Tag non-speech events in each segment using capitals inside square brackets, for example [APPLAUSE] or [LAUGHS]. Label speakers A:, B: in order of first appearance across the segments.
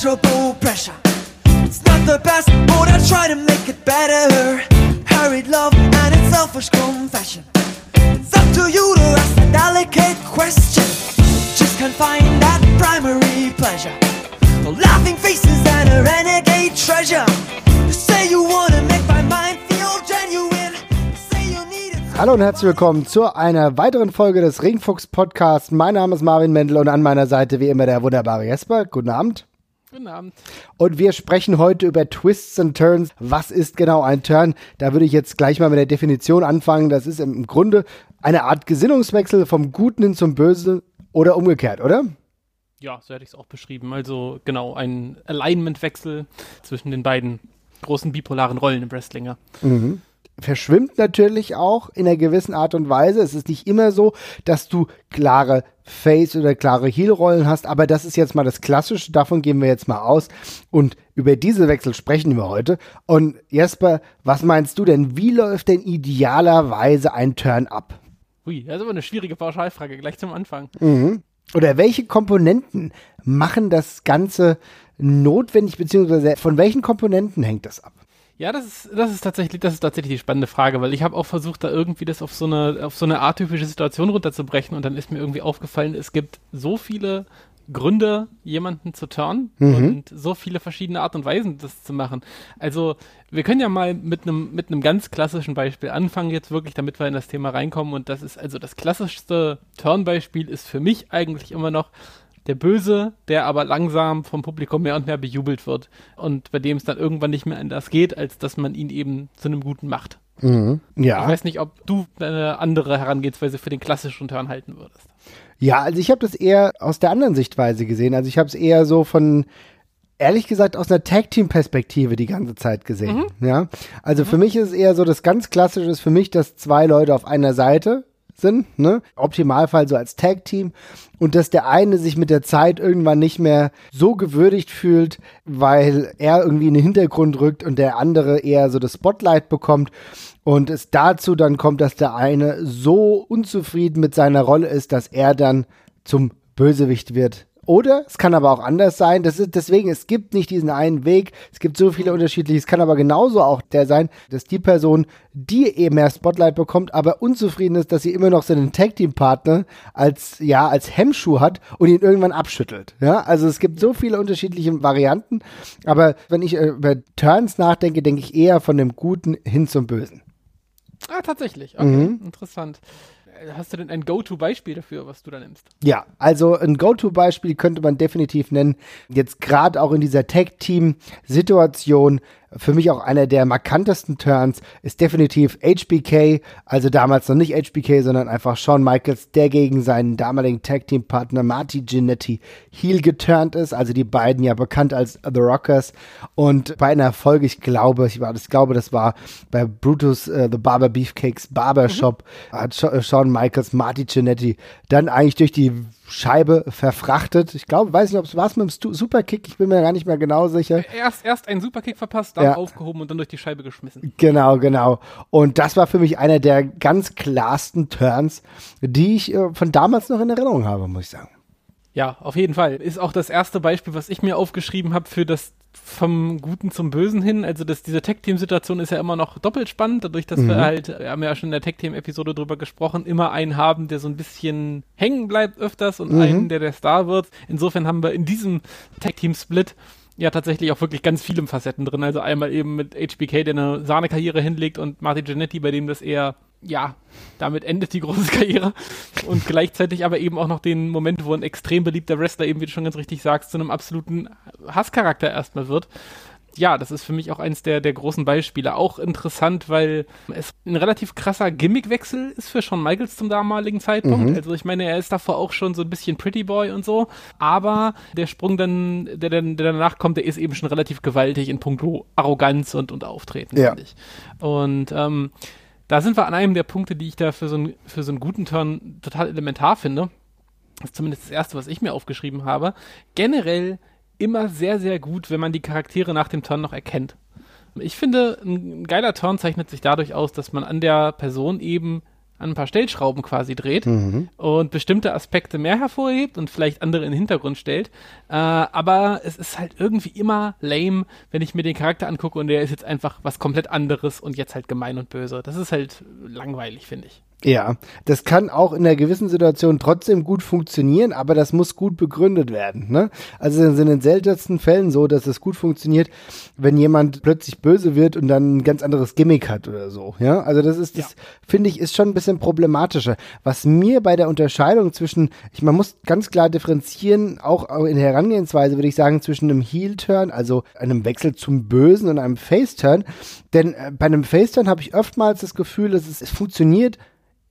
A: pleasurable pressure. It's not the best, but I try to make it better. Hurried love and its selfish confession. It's up to you to ask a delicate question. Just can't find that primary pleasure. No laughing faces and a renegade treasure. You say you wanna make my mind feel genuine.
B: Hallo und herzlich willkommen zu einer weiteren Folge des Ringfuchs Podcasts. Mein Name ist Marvin Mendel und an meiner Seite wie immer der wunderbare Jesper. Guten Abend.
C: Guten Abend.
B: Und wir sprechen heute über Twists and Turns. Was ist genau ein Turn? Da würde ich jetzt gleich mal mit der Definition anfangen. Das ist im Grunde eine Art Gesinnungswechsel vom Guten hin zum Bösen oder umgekehrt, oder?
C: Ja, so hätte ich es auch beschrieben. Also genau, ein Alignment-Wechsel zwischen den beiden großen bipolaren Rollen im Wrestlinger.
B: Verschwimmt natürlich auch in einer gewissen Art und Weise. Es ist nicht immer so, dass du klare Face- oder klare Heel-Rollen hast, aber das ist jetzt mal das Klassische, davon gehen wir jetzt mal aus und über diese Wechsel sprechen wir heute. Und Jesper, was meinst du denn, wie läuft denn idealerweise ein Turn ab?
C: Hui, das ist aber eine schwierige Pauschalfrage gleich zum Anfang.
B: Oder welche Komponenten machen das Ganze notwendig, beziehungsweise von welchen Komponenten hängt das ab?
C: Ja, das ist, das ist tatsächlich, das ist tatsächlich die spannende Frage, weil ich habe auch versucht, da irgendwie das auf so eine, auf so eine atypische Situation runterzubrechen und dann ist mir irgendwie aufgefallen, es gibt so viele Gründe, jemanden zu turnen und so viele verschiedene Art und Weisen, das zu machen. Also, wir können ja mal mit einem, mit einem ganz klassischen Beispiel anfangen, jetzt wirklich, damit wir in das Thema reinkommen. Und das ist also das klassischste Turn-Beispiel ist für mich eigentlich immer noch der Böse, der aber langsam vom Publikum mehr und mehr bejubelt wird und bei dem es dann irgendwann nicht mehr anders geht, als dass man ihn eben zu einem Guten macht. Ich
B: Ja.
C: weiß nicht, ob du eine andere Herangehensweise für den klassischen Turn halten würdest.
B: Ja, also ich habe das eher aus der anderen Sichtweise gesehen. Also ich habe es eher so von, ehrlich gesagt, aus einer Tag-Team-Perspektive die ganze Zeit gesehen. Ja, also für mich ist es eher so, das ganz Klassische ist für mich, dass zwei Leute auf einer Seite sind, ne? Optimalfall so als Tag-Team und dass der eine sich mit der Zeit irgendwann nicht mehr so gewürdigt fühlt, weil er irgendwie in den Hintergrund rückt und der andere eher so das Spotlight bekommt und es dazu dann kommt, dass der eine so unzufrieden mit seiner Rolle ist, dass er dann zum Bösewicht wird. Oder es kann aber auch anders sein. Das ist deswegen, es gibt nicht diesen einen Weg. Es gibt so viele unterschiedliche. Es kann aber genauso auch der sein, dass die Person, die eben mehr Spotlight bekommt, aber unzufrieden ist, dass sie immer noch seinen Tag Team Partner als ja als Hemmschuh hat und ihn irgendwann abschüttelt. Ja, also es gibt so viele unterschiedliche Varianten. Aber wenn ich äh, über Turns nachdenke, denke ich eher von dem Guten hin zum Bösen.
C: Ah, tatsächlich. Okay, interessant. Hast du denn ein Go-To-Beispiel dafür, was du da nimmst?
B: Ja, also ein Go-To-Beispiel könnte man definitiv nennen. Jetzt gerade auch in dieser Tag-Team-Situation. Für mich auch einer der markantesten Turns ist definitiv HBK. Also damals noch nicht HBK, sondern einfach Shawn Michaels, der gegen seinen damaligen Tag-Team-Partner Marty Jannetty heel geturnt ist. Also die beiden ja bekannt als The Rockers. Und bei einer Folge, ich glaube, ich, war, ich glaube, das war bei Brutus äh, The Barber Beefcakes Barbershop, hat Sha- äh, Shawn Michaels Marty Jannetty dann eigentlich durch die Scheibe verfrachtet. Ich glaube, weiß nicht, ob es war mit dem Superkick, ich bin mir gar nicht mehr genau sicher.
C: Erst, erst einen Superkick verpasst, dann
B: Ja.
C: aufgehoben und dann durch die Scheibe geschmissen.
B: Genau, genau. Und das war für mich einer der ganz klarsten Turns, die ich äh, von damals noch in Erinnerung habe, muss ich sagen.
C: Ja, auf jeden Fall. Ist auch das erste Beispiel, was ich mir aufgeschrieben habe für das vom Guten zum Bösen hin. Also das, diese Tech-Team-Situation ist ja immer noch doppelt spannend, dadurch, dass wir halt, wir haben ja schon in der Tech-Team-Episode drüber gesprochen, immer einen haben, der so ein bisschen hängen bleibt öfters und einen, der der Star wird. Insofern haben wir in diesem Tech-Team-Split ja tatsächlich auch wirklich ganz viele Facetten drin. Also einmal eben mit HBK, der eine Sahnekarriere hinlegt und Marty Jannetty, bei dem das eher, ja, damit endet die große [LAUGHS] Karriere. Und gleichzeitig aber eben auch noch den Moment, wo ein extrem beliebter Wrestler eben, wie du schon ganz richtig sagst, zu einem absoluten Hasscharakter erstmal wird. Ja, das ist für mich auch eins der, der großen Beispiele. Auch interessant, weil es ein relativ krasser Gimmickwechsel ist für Shawn Michaels zum damaligen Zeitpunkt. Also ich meine, er ist davor auch schon so ein bisschen Pretty Boy und so, aber der Sprung dann, der, dann, der danach kommt, der ist eben schon relativ gewaltig in puncto Arroganz und, und Auftreten,
B: Ja.
C: finde ich. Und ähm, da sind wir an einem der Punkte, die ich da für so, einen für so einen guten Turn total elementar finde. Das ist zumindest das Erste, was ich mir aufgeschrieben habe. Generell immer sehr, sehr gut, wenn man die Charaktere nach dem Turn noch erkennt. Ich finde, ein geiler Turn zeichnet sich dadurch aus, dass man an der Person eben an ein paar Stellschrauben quasi dreht mhm. und bestimmte Aspekte mehr hervorhebt und vielleicht andere in den Hintergrund stellt. Äh, aber es ist halt irgendwie immer lame, wenn ich mir den Charakter angucke und der ist jetzt einfach was komplett anderes und jetzt halt gemein und böse. Das ist halt langweilig, finde ich.
B: Ja, das kann auch in einer gewissen Situation trotzdem gut funktionieren, aber das muss gut begründet werden. Ne? Also es ist in den seltensten Fällen so, dass es gut funktioniert, wenn jemand plötzlich böse wird und dann ein ganz anderes Gimmick hat oder so. Ja, also das ist, das ja. finde ich, ist schon ein bisschen problematischer. Was mir bei der Unterscheidung zwischen, ich man muss ganz klar differenzieren, auch in der Herangehensweise würde ich sagen zwischen einem Heel-Turn, also einem Wechsel zum Bösen und einem Face-Turn. Denn äh, bei einem Face-Turn habe ich oftmals das Gefühl, dass es, es funktioniert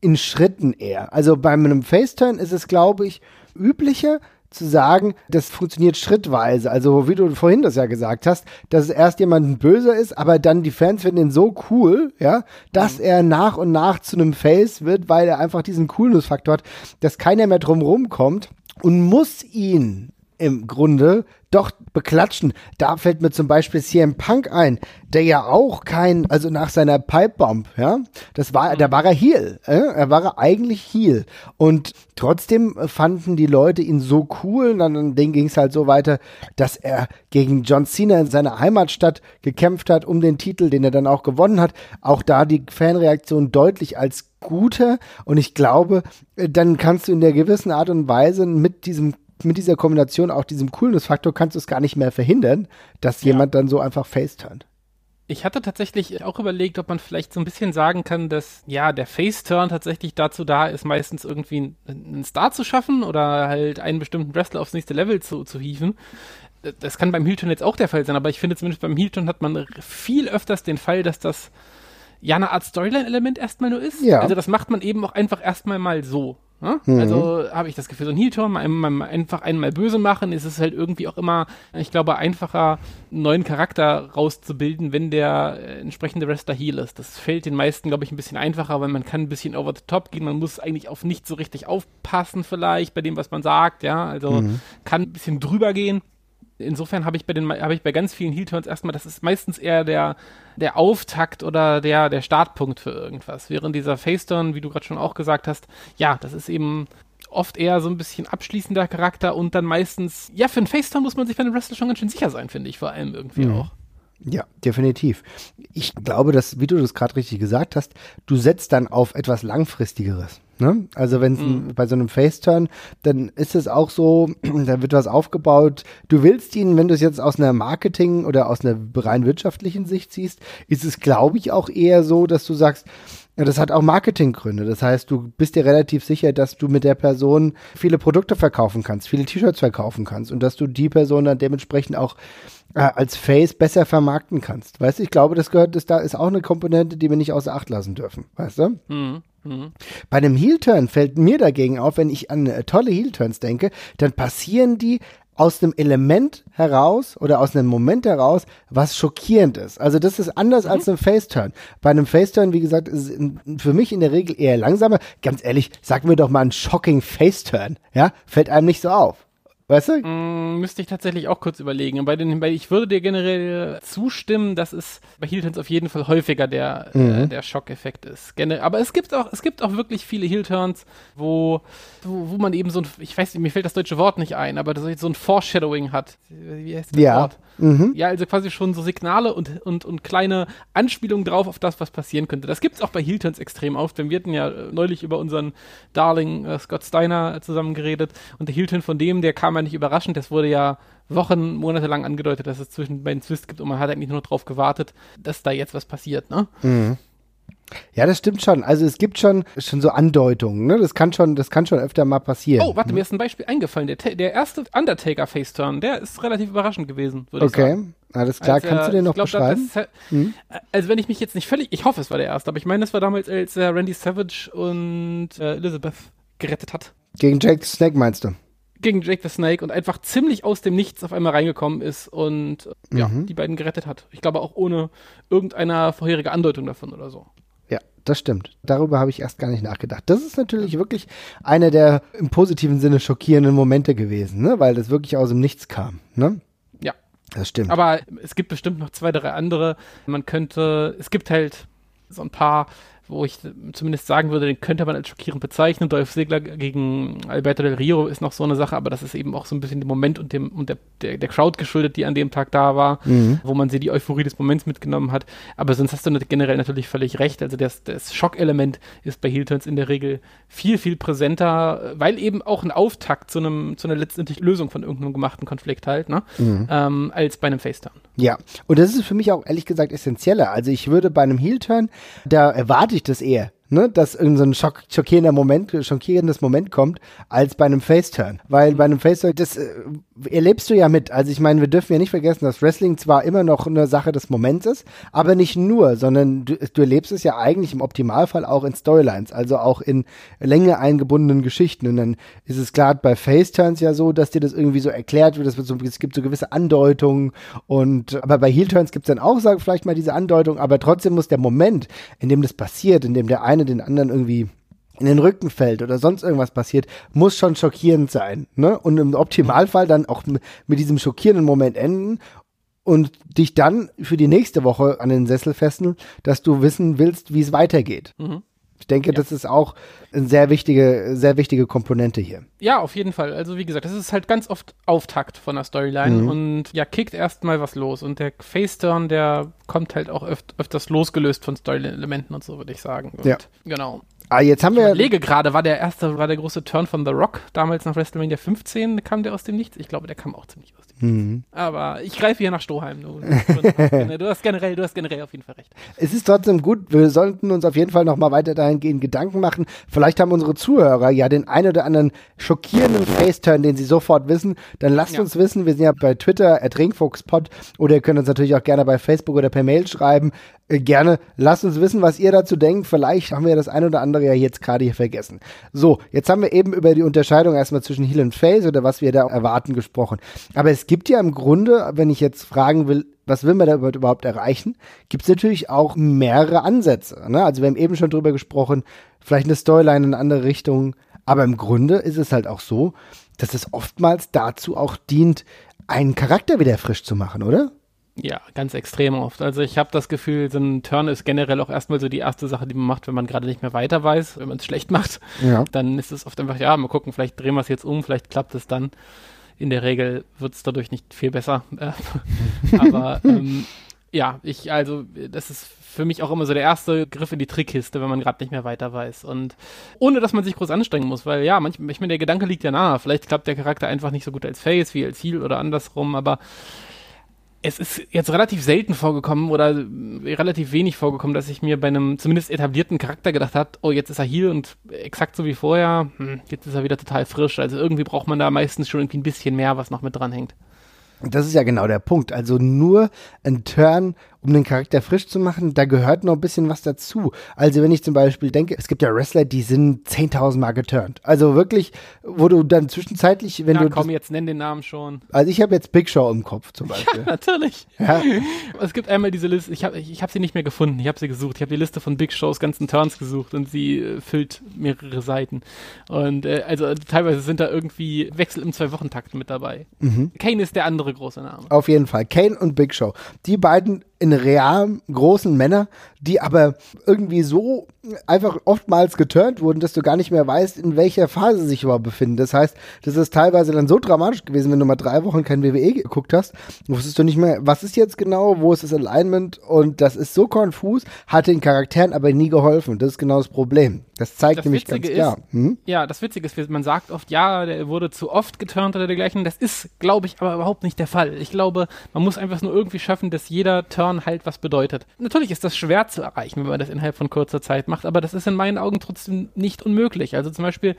B: in Schritten eher. Also bei einem Faceturn ist es, glaube ich, üblicher zu sagen, das funktioniert schrittweise. Also wie du vorhin das ja gesagt hast, dass erst jemand böser ist, aber dann die Fans finden ihn so cool, ja, dass mhm. er nach und nach zu einem Face wird, weil er einfach diesen Coolness-Faktor hat, dass keiner mehr drum rumkommt und muss ihn im Grunde doch beklatschen. Da fällt mir zum Beispiel CM Punk ein, der ja auch kein, also nach seiner Pipebomb, ja, das war, da war er Heel, äh? er war eigentlich Heel und trotzdem fanden die Leute ihn so cool, und dann ging es halt so weiter, dass er gegen John Cena in seiner Heimatstadt gekämpft hat um den Titel, den er dann auch gewonnen hat. Auch da die Fanreaktion deutlich als guter und ich glaube, äh, dann kannst du in der gewissen Art und Weise mit diesem mit dieser Kombination, auch diesem Coolness-Faktor, kannst du es gar nicht mehr verhindern, dass ja. jemand dann so einfach faceturnt.
C: Ich hatte tatsächlich auch überlegt, ob man vielleicht so ein bisschen sagen kann, dass ja der Face-Turn tatsächlich dazu da ist, meistens irgendwie einen Star zu schaffen oder halt einen bestimmten Wrestler aufs nächste Level zu, zu hieven. Das kann beim Heel-Turn jetzt auch der Fall sein, aber ich finde zumindest beim Heel-Turn hat man viel öfters den Fall, dass das ja eine Art Storyline-Element erstmal nur ist. Ja. Also das macht man eben auch einfach erstmal mal so. Ne? Mhm. Also habe ich das Gefühl, so ein Heel-Turn, einfach einmal böse machen, ist es halt irgendwie auch immer, ich glaube, einfacher, einen neuen Charakter rauszubilden, wenn der äh, entsprechende Wrestler Heel ist. Das fällt den meisten, glaube ich, ein bisschen einfacher, weil man kann ein bisschen over the top gehen, man muss eigentlich auf nicht so richtig aufpassen vielleicht bei dem, was man sagt, ja, also mhm. kann ein bisschen drüber gehen insofern habe ich bei den habe ich bei ganz vielen Heel-Turns erstmal, das ist meistens eher der, der Auftakt oder der, der Startpunkt für irgendwas. Während dieser Face-Turn, wie du gerade schon auch gesagt hast, ja, das ist eben oft eher so ein bisschen abschließender Charakter und dann meistens, ja, für einen Face-Turn muss man sich bei einem Wrestler schon ganz schön sicher sein, finde ich, vor allem irgendwie mhm. auch.
B: Ja, definitiv. Ich glaube, dass, wie du das gerade richtig gesagt hast, du setzt dann auf etwas Langfristigeres. Ne? Also wenn es mhm. bei so einem Face-Turn, dann ist es auch so, [CLEARS THROAT] da wird was aufgebaut. Du willst ihn, wenn du es jetzt aus einer Marketing- oder aus einer rein wirtschaftlichen Sicht siehst, ist es, glaube ich, auch eher so, dass du sagst, ja, das hat auch Marketinggründe. Das heißt, du bist dir relativ sicher, dass du mit der Person viele Produkte verkaufen kannst, viele T-Shirts verkaufen kannst und dass du die Person dann dementsprechend auch äh, als Face besser vermarkten kannst. Weißt du, ich glaube, das gehört, das da ist auch eine Komponente, die wir nicht außer Acht lassen dürfen. Weißt du? Mhm. Mhm. Bei einem Heel-Turn fällt mir dagegen auf, wenn ich an äh, tolle Heel-Turns denke, dann passieren die aus einem Element heraus oder aus einem Moment heraus, was schockierend ist. Also das ist anders mhm. als ein Face-Turn. Bei einem Face-Turn, wie gesagt, ist für mich in der Regel eher langsamer. Ganz ehrlich, sag mir doch mal einen shocking Face-Turn. Ja, fällt einem nicht so auf. Weißt du?
C: Mm, müsste ich tatsächlich auch kurz überlegen. Bei den, bei, ich würde dir generell zustimmen, dass es bei Heel-Turns auf jeden Fall häufiger der, mhm. äh, der Schockeffekt ist. Generell, aber es gibt auch, es gibt auch wirklich viele Heel-Turns, wo, wo, wo man eben so ein, ich weiß nicht, mir fällt das deutsche Wort nicht ein, aber so ein Foreshadowing hat. Wie heißt das
B: ja.
C: Wort? Mhm. Ja, also quasi schon so Signale und, und, und kleine Anspielungen drauf auf das, was passieren könnte. Das gibt es auch bei Heel-Turns extrem oft, denn wir hatten ja äh, neulich über unseren Darling äh, Scott Steiner zusammen geredet und der Heel-Turn von dem, der kam ja nicht überraschend. Das wurde ja Wochen, Monate lang angedeutet, dass es zwischen beiden Twists gibt und man hat eigentlich nur noch darauf gewartet, dass da jetzt was passiert, ne? Mhm.
B: Ja, das stimmt schon. Also es gibt schon, schon so Andeutungen, ne? Das kann schon, das kann schon öfter mal passieren.
C: Oh, warte, mir ist ein Beispiel eingefallen. Der, der erste Undertaker Faceturn, der ist relativ überraschend gewesen, würde
B: okay.
C: ich sagen.
B: Okay, alles klar. Als, Kannst du den noch glaub, beschreiben? Das,
C: hm? Also wenn ich mich jetzt nicht völlig, ich hoffe, es war der erste, aber ich meine, das war damals, als äh, Randy Savage und äh, Elizabeth gerettet hat.
B: Gegen Jake Snake meinst du?
C: gegen Jake the Snake und einfach ziemlich aus dem Nichts auf einmal reingekommen ist und ja, mhm. die beiden gerettet hat. Ich glaube auch ohne irgendeiner vorherige Andeutung davon oder so.
B: Das stimmt. Darüber habe ich erst gar nicht nachgedacht. Das ist natürlich wirklich einer der im positiven Sinne schockierenden Momente gewesen, ne? weil das wirklich aus dem Nichts kam. Ne?
C: Ja.
B: Das stimmt.
C: Aber es gibt bestimmt noch zwei, drei andere. Man könnte, es gibt halt so ein paar wo ich zumindest sagen würde, den könnte man als schockierend bezeichnen. Dolph Ziggler gegen Alberto Del Rio ist noch so eine Sache, aber das ist eben auch so ein bisschen dem Moment und dem und der, der, der Crowd geschuldet, die an dem Tag da war, mhm. wo man sie die Euphorie des Moments mitgenommen hat. Aber sonst hast du generell natürlich völlig recht. Also das, das Schockelement ist bei Heel-Turns in der Regel viel, viel präsenter, weil eben auch ein Auftakt zu einem, zu einer letztendlich Lösung von irgendeinem gemachten Konflikt halt, ne? Mhm. Ähm, als bei einem Face-Turn.
B: Ja, und das ist für mich auch ehrlich gesagt essentieller. Also ich würde bei einem Heel-Turn, da erwarte ich das eher ne, dass irgendein so schock, schockierender Moment, schockierendes Moment kommt, als bei einem Face-Turn. Weil bei einem Face-Turn, das äh, erlebst du ja mit. Also ich meine, wir dürfen ja nicht vergessen, dass Wrestling zwar immer noch eine Sache des Moments ist, aber nicht nur, sondern du, du erlebst es ja eigentlich im Optimalfall auch in Storylines, also auch in Länge eingebundenen Geschichten. Und dann ist es klar bei Face-Turns ja so, dass dir das irgendwie so erklärt wird, so, es gibt so gewisse Andeutungen und aber bei Heel-Turns gibt es dann auch, sag vielleicht mal diese Andeutung, aber trotzdem muss der Moment, in dem das passiert, in dem der eine den anderen irgendwie in den Rücken fällt oder sonst irgendwas passiert, muss schon schockierend sein. Ne? Und im Optimalfall dann auch mit diesem schockierenden Moment enden und dich dann für die nächste Woche an den Sessel fesseln, dass du wissen willst, wie es weitergeht. Mhm. Ich denke, ja. das ist auch eine sehr wichtige, sehr wichtige Komponente hier.
C: Ja, auf jeden Fall. Also wie gesagt, das ist halt ganz oft Auftakt von der Storyline mhm. und ja, kickt erstmal was los. Und der Face-Turn, der kommt halt auch öf öfters losgelöst von Story-Elementen und so, würde ich sagen. Und
B: ja.
C: Genau.
B: Ah, jetzt haben
C: ich
B: wir. Ich
C: überlege gerade, war der erste, war der große Turn von The Rock damals nach WrestleMania 15, kam der aus dem Nichts? Ich glaube, der kam auch ziemlich aus dem Nichts. Mhm. Aber ich greife hier nach Stroheim. Du, du, hast generell, du hast generell auf jeden Fall recht.
B: Es ist trotzdem gut, wir sollten uns auf jeden Fall nochmal weiter dahingehend Gedanken machen. Vielleicht haben unsere Zuhörer ja den ein oder anderen schockierenden Face-Turn, den sie sofort wissen. Dann lasst ja. uns wissen, wir sind ja bei Twitter, at Ringfuchspod, oder ihr könnt uns natürlich auch gerne bei Facebook oder per Mail schreiben. Äh, gerne lasst uns wissen, was ihr dazu denkt. Vielleicht haben wir das ein oder andere ja jetzt gerade hier vergessen. So, jetzt haben wir eben über die Unterscheidung erstmal zwischen Heal und Face oder was wir da erwarten gesprochen. Aber es gibt ja im Grunde, wenn ich jetzt fragen will, was will man da überhaupt erreichen, gibt es natürlich auch mehrere Ansätze. Ne? Also wir haben eben schon drüber gesprochen, vielleicht eine Storyline in eine andere Richtung. Aber im Grunde ist es halt auch so, dass es oftmals dazu auch dient, einen Charakter wieder frisch zu machen, oder?
C: Ja, ganz extrem oft. Also ich habe das Gefühl, so ein Turn ist generell auch erstmal so die erste Sache, die man macht, wenn man gerade nicht mehr weiter weiß, wenn man es schlecht [LAUGHS] macht. Ja. Dann ist es oft einfach, ja, mal gucken, vielleicht drehen wir es jetzt um, vielleicht klappt es dann. In der Regel wird es dadurch nicht viel besser. [LAUGHS] Äh, aber ähm, ja, ich, also, das ist für mich auch immer so der erste Griff in die Trickkiste, wenn man gerade nicht mehr weiter weiß. Und ohne, dass man sich groß anstrengen muss, weil ja, manchmal, ich meine, der Gedanke liegt ja nahe. Vielleicht klappt der Charakter einfach nicht so gut als Face wie als Heal oder andersrum, aber es ist jetzt relativ selten vorgekommen oder relativ wenig vorgekommen, dass ich mir bei einem zumindest etablierten Charakter gedacht habe, oh, jetzt ist er hier und exakt so wie vorher, hm, jetzt ist er wieder total frisch. Also irgendwie braucht man da meistens schon irgendwie ein bisschen mehr, was noch mit dranhängt.
B: Das ist ja genau der Punkt. Also nur ein Turn um den Charakter frisch zu machen, da gehört noch ein bisschen was dazu. Also wenn ich zum Beispiel denke, es gibt ja Wrestler, die sind 10.000 Mal geturnt. Also wirklich, wo du dann zwischenzeitlich, wenn
C: ja,
B: du...
C: komm, jetzt nenn den Namen schon.
B: Also ich habe jetzt Big Show im Kopf zum [LAUGHS] Beispiel.
C: Ja, natürlich. Ja. Es gibt einmal diese Liste, ich habe ich, hab sie nicht mehr gefunden, ich habe sie gesucht. Ich habe die Liste von Big Shows ganzen Turns gesucht und sie äh, füllt mehrere Seiten. Und äh, also teilweise sind da irgendwie Wechsel im Zwei-Wochen-Takt mit dabei. Mhm. Kane ist der andere große Name.
B: Auf jeden Fall. Kane und Big Show. Die beiden in real großen Männer, die aber irgendwie so einfach oftmals geturnt wurden, dass du gar nicht mehr weißt, in welcher Phase sie sich überhaupt befinden. Das heißt, das ist teilweise dann so dramatisch gewesen, wenn du mal drei Wochen kein WWE geguckt hast, wusstest du nicht mehr, was ist jetzt genau, wo ist das Alignment und das ist so konfus, hat den Charakteren aber nie geholfen. Das ist genau das Problem. Das zeigt das nämlich Witzige ganz klar.
C: Hm? Ja, das Witzige ist, man sagt oft, ja, der wurde zu oft geturnt oder dergleichen. Das ist, glaube ich, aber überhaupt nicht der Fall. Ich glaube, man muss einfach nur irgendwie schaffen, dass jeder Turn halt was bedeutet. Natürlich ist das schwer zu erreichen, wenn man das innerhalb von kurzer Zeit macht, aber das ist in meinen Augen trotzdem nicht unmöglich. Also zum Beispiel,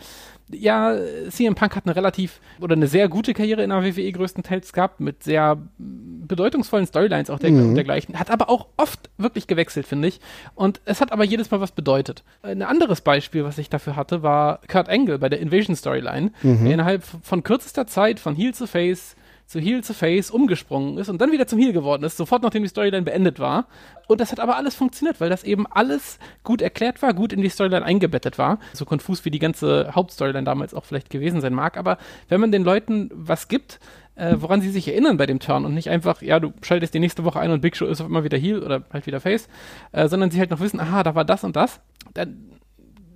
C: ja, CM Punk hat eine relativ oder eine sehr gute Karriere in der WWE größtenteils gehabt, mit sehr bedeutungsvollen Storylines auch der, mhm. dergleichen. Hat aber auch oft wirklich gewechselt, finde ich. Und es hat aber jedes Mal was bedeutet. Ein anderes Beispiel, was ich dafür hatte, war Kurt Angle bei der Invasion Storyline, mhm. innerhalb von kürzester Zeit von Heel zu Face zu Heel zu Face umgesprungen ist und dann wieder zum Heel geworden ist, sofort nachdem die Storyline beendet war. Und das hat aber alles funktioniert, weil das eben alles gut erklärt war, gut in die Storyline eingebettet war. So konfus wie die ganze Hauptstoryline damals auch vielleicht gewesen sein mag. Aber wenn man den Leuten was gibt, äh, woran sie sich erinnern bei dem Turn und nicht einfach, ja, du schaltest die nächste Woche ein und Big Show ist auf immer wieder Heel oder halt wieder Face, äh, sondern sie halt noch wissen, aha, da war das und das, dann,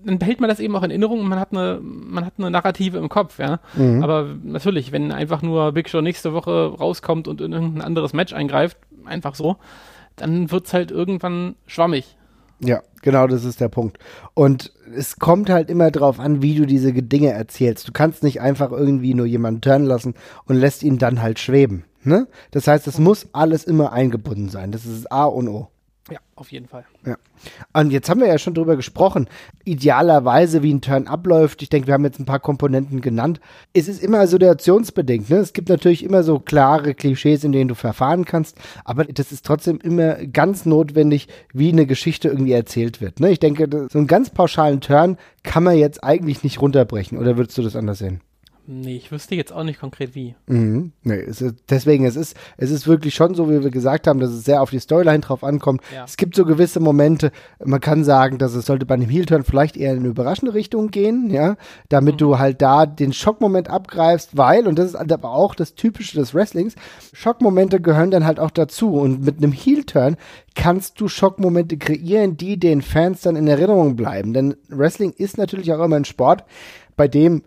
C: dann behält man das eben auch in Erinnerung und man hat eine, man hat eine Narrative im Kopf, ja.
B: Mhm.
C: Aber natürlich, wenn einfach nur Big Show nächste Woche rauskommt und in irgendein anderes Match eingreift, einfach so, dann wird's halt irgendwann schwammig.
B: Ja, genau, das ist der Punkt. Und es kommt halt immer drauf an, wie du diese Dinge erzählst. Du kannst nicht einfach irgendwie nur jemanden turnen lassen und lässt ihn dann halt schweben. Ne? Das heißt, es muss alles immer eingebunden sein. Das ist A und O.
C: Ja, auf jeden Fall.
B: Ja. Und jetzt haben wir ja schon drüber gesprochen, idealerweise, wie ein Turn abläuft. Ich denke, wir haben jetzt ein paar Komponenten genannt. Es ist immer situationsbedingt. Ne? Es gibt natürlich immer so klare Klischees, in denen du verfahren kannst, aber das ist trotzdem immer ganz notwendig, wie eine Geschichte irgendwie erzählt wird. Ne? Ich denke, so einen ganz pauschalen Turn kann man jetzt eigentlich nicht runterbrechen. Oder würdest du das anders sehen?
C: Nee, ich wüsste jetzt auch nicht konkret wie.
B: Mhm. Nee, es ist, deswegen, es ist, es ist wirklich schon so, wie wir gesagt haben, dass es sehr auf die Storyline drauf ankommt.
C: Ja.
B: Es gibt so gewisse Momente, man kann sagen, dass es sollte bei einem Heel-Turn vielleicht eher in eine überraschende Richtung gehen, ja, damit du halt da den Schockmoment abgreifst, weil, und das ist aber auch das Typische des Wrestlings, Schockmomente gehören dann halt auch dazu und mit einem Heel-Turn kannst du Schockmomente kreieren, die den Fans dann in Erinnerung bleiben, denn Wrestling ist natürlich auch immer ein Sport, bei dem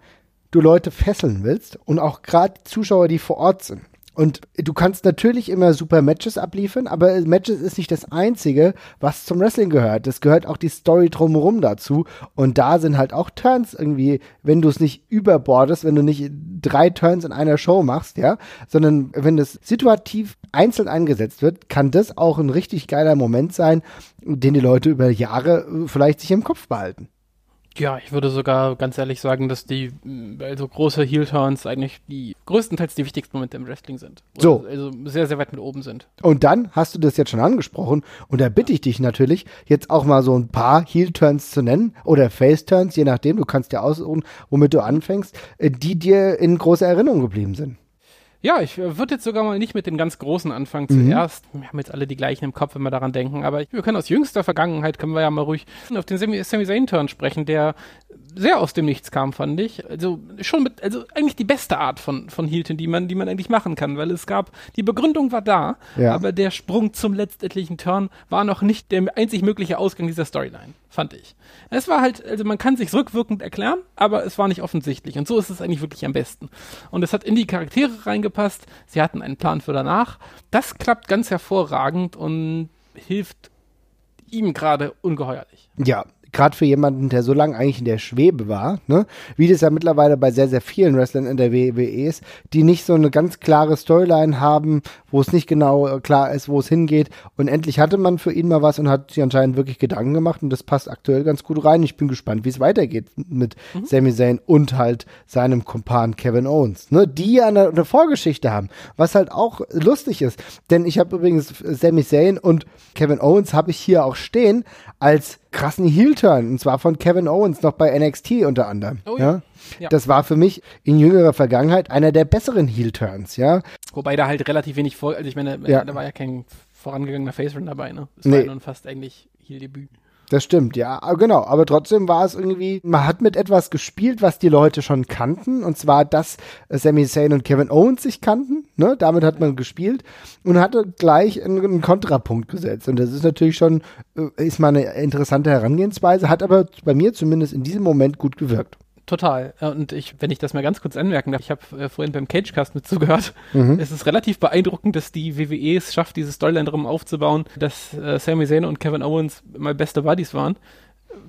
B: du Leute fesseln willst und auch gerade Zuschauer, die vor Ort sind. Und du kannst natürlich immer super Matches abliefern, aber Matches ist nicht das Einzige, was zum Wrestling gehört. Es gehört auch die Story drumherum dazu. Und da sind halt auch Turns irgendwie, wenn du es nicht überbordest, wenn du nicht drei Turns in einer Show machst, ja, sondern wenn das situativ einzeln eingesetzt wird, kann das auch ein richtig geiler Moment sein, den die Leute über Jahre äh, vielleicht sich im Kopf behalten.
C: Ja, ich würde sogar ganz ehrlich sagen, dass die, mh, also große Heel-Turns eigentlich die größtenteils die wichtigsten Momente im Wrestling sind.
B: So.
C: Also sehr, sehr weit mit oben sind.
B: Und dann hast du das jetzt schon angesprochen und da bitte ich dich natürlich, jetzt auch mal so ein paar Heel-Turns zu nennen oder Face-Turns, je nachdem, du kannst dir aussuchen, womit du anfängst, äh, die dir in großer Erinnerung geblieben sind.
C: Ja, ich äh, würde jetzt sogar mal nicht mit den ganz großen anfangen
B: Mhm.
C: zuerst. Wir haben jetzt alle die gleichen im Kopf, wenn wir daran denken. Aber ich, wir können aus jüngster Vergangenheit, können wir ja mal ruhig auf den Sami Zayn-Turn sprechen, der sehr aus dem Nichts kam, fand ich. Also schon mit, also eigentlich die beste Art von, von Heel-Turn, die man, die man eigentlich machen kann, weil es gab, die Begründung war da,
B: Ja.
C: aber der Sprung zum letztendlichen Turn war noch nicht der einzig mögliche Ausgang dieser Storyline, fand ich. Es war halt, also man kann sich rückwirkend erklären, aber es war nicht offensichtlich. Und so ist es eigentlich wirklich am besten. Und es hat in die Charaktere reingepasst. Sie hatten einen Plan für danach. Das klappt ganz hervorragend und hilft ihm gerade ungeheuerlich.
B: Ja, gerade für jemanden, der so lange eigentlich in der Schwebe war, ne, wie das ja mittlerweile bei sehr, sehr vielen Wrestlern in der WWE ist, die nicht so eine ganz klare Storyline haben, wo es nicht genau äh, klar ist, wo es hingeht. Und endlich hatte man für ihn mal was und hat sich anscheinend wirklich Gedanken gemacht und das passt aktuell ganz gut rein. Ich bin gespannt, wie es weitergeht mit Sami Zayn und halt seinem Kumpan Kevin Owens, ne, die ja eine, eine Vorgeschichte haben, was halt auch lustig ist. Denn ich habe übrigens Sami Zayn und Kevin Owens habe ich hier auch stehen als krassen Heel-Turn und zwar von Kevin Owens noch bei NXT unter anderem.
C: Oh
B: ja.
C: ja.
B: Das war für mich in jüngerer Vergangenheit einer der besseren Heel-Turns, ja.
C: Wobei da halt relativ wenig vor, also ich meine,
B: Ja.
C: da war ja kein vorangegangener Face-Run dabei, ne? Es
B: Nee.
C: war ja nun fast eigentlich Heel-Debüt.
B: Das stimmt, ja, aber genau. Aber trotzdem war es irgendwie, man hat mit etwas gespielt, was die Leute schon kannten. Und zwar, dass Sami Zayn und Kevin Owens sich kannten. Ne? Damit hat man gespielt und hatte gleich einen, einen Kontrapunkt gesetzt. Und das ist natürlich schon, äh, ist mal eine interessante Herangehensweise, hat aber bei mir zumindest in diesem Moment gut gewirkt.
C: Total. Äh, Und ich, wenn ich das mal ganz kurz anmerken darf, ich habe äh, vorhin beim Cagecast mit zugehört.
B: Mhm.
C: Es ist relativ beeindruckend, dass die WWE es schafft, diese Storyline drum aufzubauen, dass äh, Sami Zayn und Kevin Owens mal beste Buddies waren.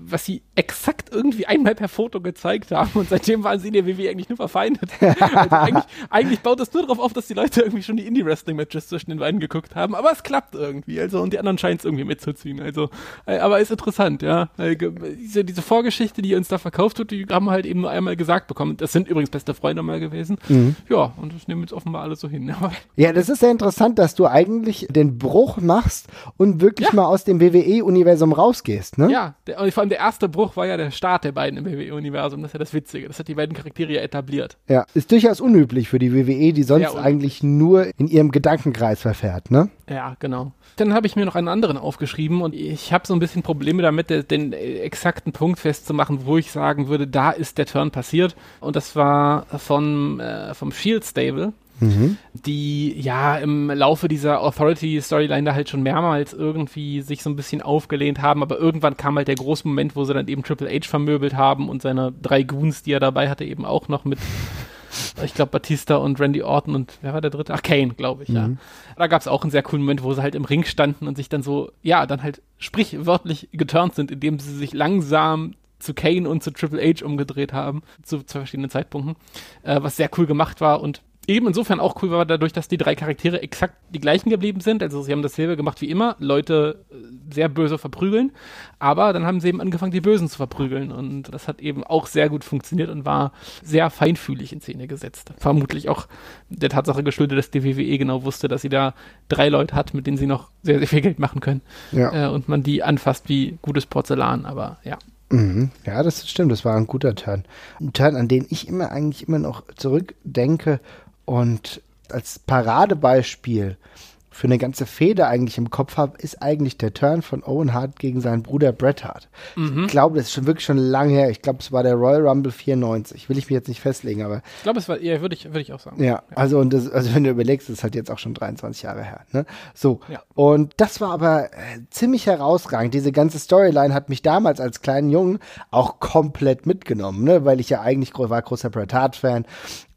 C: Was sie exakt irgendwie einmal per Foto gezeigt haben und seitdem waren sie in der WWE eigentlich nur verfeindet. [LAUGHS] also eigentlich, eigentlich baut es nur darauf auf, dass die Leute irgendwie schon die Indie-Wrestling-Matches zwischen den beiden geguckt haben, aber es klappt irgendwie, also und die anderen scheinen es irgendwie mitzuziehen, also, äh, aber ist interessant, ja. Diese, diese Vorgeschichte, die uns da verkauft wird, die haben wir halt eben nur einmal gesagt bekommen. Das sind übrigens beste Freunde mal gewesen. Ja, und das nehmen jetzt offenbar alle so hin. Aber
B: Ja, das ist sehr interessant, dass du eigentlich den Bruch machst und wirklich
C: Ja.
B: mal aus dem WWE-Universum rausgehst, ne?
C: ja, der, und vor allem der erste Bruch war ja der Start der beiden im WWE-Universum. Das ist ja das Witzige. Das hat die beiden Charaktere ja etabliert.
B: Ja, ist durchaus unüblich für die WWE, die sonst eigentlich nur in ihrem Gedankenkreis verfährt, ne?
C: Ja, genau. Dann habe ich mir noch einen anderen aufgeschrieben und ich habe so ein bisschen Probleme damit, de- den exakten Punkt festzumachen, wo ich sagen würde, da ist der Turn passiert. Und das war von, äh, vom Shield Stable. Die ja im Laufe dieser Authority-Storyline da halt schon mehrmals irgendwie sich so ein bisschen aufgelehnt haben, aber irgendwann kam halt der große Moment, wo sie dann eben Triple H vermöbelt haben und seine drei Goons, die er dabei hatte, eben auch noch mit [LAUGHS] ich glaube, Batista und Randy Orton und wer war der dritte? Ach, Kane, glaube ich, ja. Da gab es auch einen sehr coolen Moment, wo sie halt im Ring standen und sich dann so, ja, dann halt sprichwörtlich geturnt sind, indem sie sich langsam zu Kane und zu Triple H umgedreht haben, zu zwei verschiedenen Zeitpunkten, äh, was sehr cool gemacht war und eben insofern auch cool war dadurch, dass die drei Charaktere exakt die gleichen geblieben sind. Also sie haben dasselbe gemacht wie immer, Leute äh, sehr böse verprügeln, aber dann haben sie eben angefangen, die Bösen zu verprügeln und das hat eben auch sehr gut funktioniert und war sehr feinfühlig in Szene gesetzt. Vermutlich auch der Tatsache geschuldet, dass die WWE genau wusste, dass sie da drei Leute hat, mit denen sie noch sehr, sehr viel Geld machen können
B: Ja.
C: äh, und man die anfasst wie gutes Porzellan, aber ja.
B: Mhm. Ja, das stimmt, das war ein guter Turn. Ein Turn, an den ich immer eigentlich immer noch zurückdenke und als Paradebeispiel für eine ganze Fehde eigentlich im Kopf habe, ist eigentlich der Turn von Owen Hart gegen seinen Bruder Bret Hart. Ich glaube, das ist schon wirklich schon lange her. Ich glaube, es war der Royal Rumble 94. Will ich mich jetzt nicht festlegen, aber
C: Ich glaube, es war eher, würde ich, würde ich auch sagen.
B: ja, also und das, also wenn du überlegst, ist halt jetzt auch schon 23 Jahre her. Ne? So.
C: Ja.
B: Und das war aber äh, ziemlich herausragend. Diese ganze Storyline hat mich damals als kleinen Jungen auch komplett mitgenommen, ne? weil ich ja eigentlich war großer Bret Hart Fan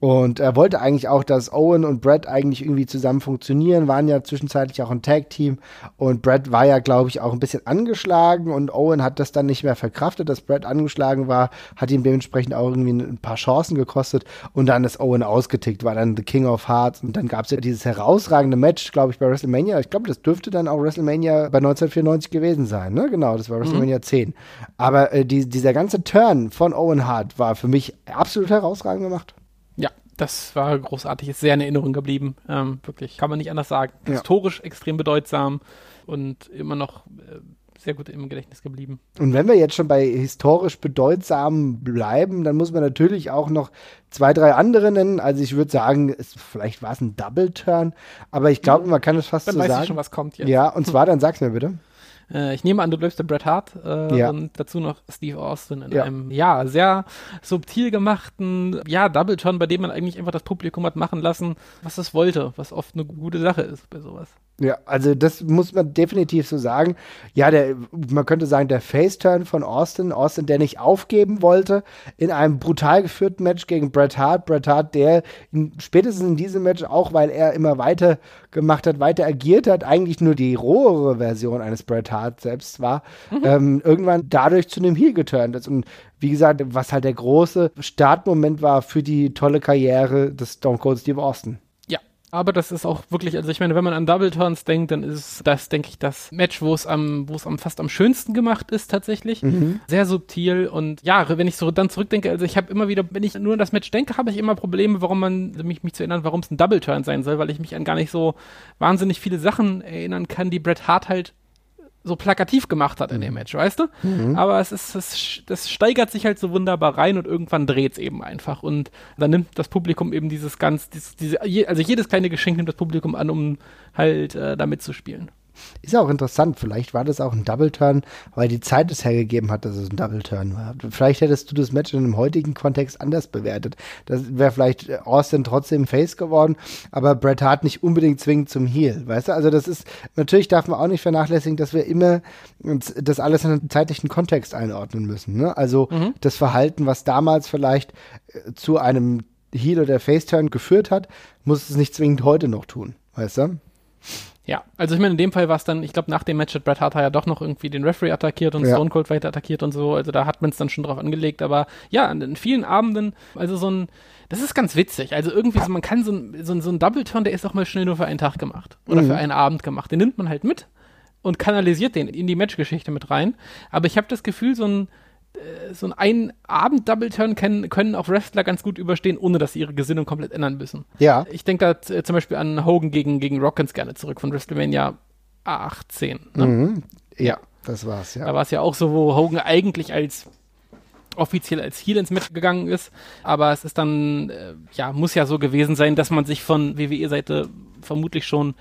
B: und er wollte eigentlich auch, dass Owen und Brett eigentlich irgendwie zusammen funktionieren, waren ja zwischenzeitlich auch ein Tag-Team und Brett war ja, glaube ich, auch ein bisschen angeschlagen und Owen hat das dann nicht mehr verkraftet, dass Brett angeschlagen war, hat ihm dementsprechend auch irgendwie ein paar Chancen gekostet und dann ist Owen ausgetickt, war dann The King of Hearts und dann gab es ja dieses herausragende Match, glaube ich, bei WrestleMania. Ich glaube, das dürfte dann auch WrestleMania bei 1994 gewesen sein, ne? Genau, das war WrestleMania 10. Aber äh, die, dieser ganze Turn von Owen Hart war für mich absolut herausragend gemacht.
C: Das war großartig, ist sehr in Erinnerung geblieben. Ähm, wirklich, kann man nicht anders sagen.
B: Ja.
C: Historisch extrem bedeutsam und immer noch äh, sehr gut im Gedächtnis geblieben.
B: Und wenn wir jetzt schon bei historisch bedeutsamen bleiben, dann muss man natürlich auch noch zwei, drei andere nennen. Also ich würde sagen, es, vielleicht war es ein Double Turn, aber ich glaube, man kann es fast
C: Dann
B: so
C: weiß
B: sagen.
C: ich schon, was kommt jetzt.
B: ja, und [LAUGHS] zwar, dann sag's mir bitte.
C: Äh, ich nehme an, du bleibst der Bret Hart äh,
B: Ja.
C: und dazu noch Steve Austin in
B: Ja.
C: einem, ja, sehr subtil gemachten, ja, Double Turn, bei dem man eigentlich einfach das Publikum hat machen lassen, was es wollte, was oft eine gute Sache ist bei sowas.
B: Ja, also das muss man definitiv so sagen. Ja, der, man könnte sagen, der Face-Turn von Austin, Austin, der nicht aufgeben wollte, in einem brutal geführten Match gegen Bret Hart. Bret Hart, der in, spätestens in diesem Match, auch weil er immer weiter gemacht hat, weiter agiert hat, eigentlich nur die rohere Version eines Bret Hart selbst war, ähm, irgendwann dadurch zu einem Heel geturnt ist. Und wie gesagt, was halt der große Startmoment war für die tolle Karriere des Stone Cold Steve Austin.
C: Aber das ist auch wirklich, also ich meine, wenn man an Double Turns denkt, dann ist das, denke ich, das Match, wo es am, wo es am fast am schönsten gemacht ist tatsächlich. Sehr subtil und ja, wenn ich so dann zurückdenke, also ich habe immer wieder, wenn ich nur an das Match denke, habe ich immer Probleme, warum man mich, mich zu erinnern, warum es ein Double Turn sein soll, weil ich mich an gar nicht so wahnsinnig viele Sachen erinnern kann, die Bret Hart halt so plakativ gemacht hat in dem Match, weißt du? Aber es ist, es, das steigert sich halt so wunderbar rein und irgendwann dreht es eben einfach. Und dann nimmt das Publikum eben dieses ganz, dieses, diese, also jedes kleine Geschenk nimmt das Publikum an, um halt äh, da mitzuspielen.
B: Ist auch interessant, vielleicht war das auch ein Double Turn, weil die Zeit es hergegeben hat, dass es ein Double Turn war. Vielleicht hättest du das Match in einem heutigen Kontext anders bewertet. Das wäre vielleicht äh, Austin trotzdem Face geworden, aber Bret Hart nicht unbedingt zwingend zum Heel, weißt du? Also das ist, natürlich darf man auch nicht vernachlässigen, dass wir immer uns das alles in einen zeitlichen Kontext einordnen müssen. Ne? Also das Verhalten, was damals vielleicht äh, zu einem Heel oder Face Turn geführt hat, muss es nicht zwingend heute noch tun, weißt du?
C: Ja, also ich meine, in dem Fall war es dann, ich glaube, nach dem Match hat Bret Hart ja doch noch irgendwie den Referee attackiert und
B: Ja.
C: Stone Cold weiter attackiert und so. Also da hat man es dann schon drauf angelegt. Aber ja, an vielen Abenden, also so ein, das ist ganz witzig. Also irgendwie so, man kann so ein, so ein, so ein Double Turn, der ist auch mal schnell nur für einen Tag gemacht oder für einen Abend gemacht. Den nimmt man halt mit und kanalisiert den in die Matchgeschichte mit rein. Aber ich habe das Gefühl, so ein so ein ein Abend Double Turn können, können auch Wrestler ganz gut überstehen, ohne dass sie ihre Gesinnung komplett ändern müssen.
B: Ja.
C: Ich denke da z- zum Beispiel an Hogan gegen, gegen Rockins gerne zurück von WrestleMania 18. Ne?
B: Mhm. Ja, das war's, ja.
C: Da war es ja auch so, wo Hogan eigentlich als offiziell als Heel ins Match gegangen ist, aber es ist dann, äh, ja, muss ja so gewesen sein, dass man sich von WWE-Seite vermutlich schon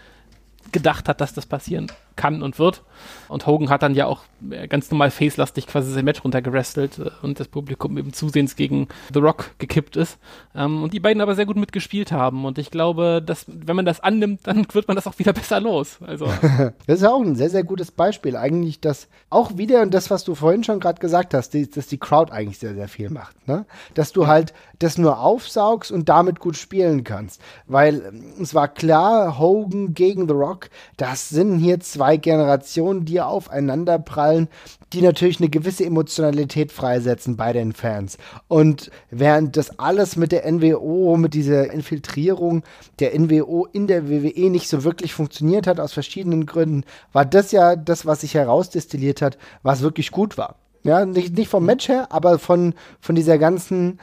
C: gedacht hat, dass das passieren kann und wird. Und Hogan hat dann ja auch äh, ganz normal facelastig quasi sein Match runtergerestelt äh, und das Publikum eben zusehends gegen The Rock gekippt ist. Ähm, und die beiden aber sehr gut mitgespielt haben. Und ich glaube, dass, wenn man das annimmt, dann wird man das auch wieder besser los. Also. [LAUGHS]
B: das ist ja auch ein sehr, sehr gutes Beispiel. Eigentlich, dass auch wieder, und das, was du vorhin schon gerade gesagt hast, die, dass die Crowd eigentlich sehr, sehr viel macht. Ne? Dass du halt das nur aufsaugst und damit gut spielen kannst. Weil ähm, es war klar, Hogan gegen The Rock, das sind hier zwei Generationen, die aufeinander prallen, die natürlich eine gewisse Emotionalität freisetzen bei den Fans. Und während das alles mit der NWO, mit dieser Infiltrierung der NWO in der WWE nicht so wirklich funktioniert hat, aus verschiedenen Gründen, war das ja das, was sich herausdestilliert hat, was wirklich gut war. Ja, nicht, nicht vom Match her, aber von, von dieser ganzen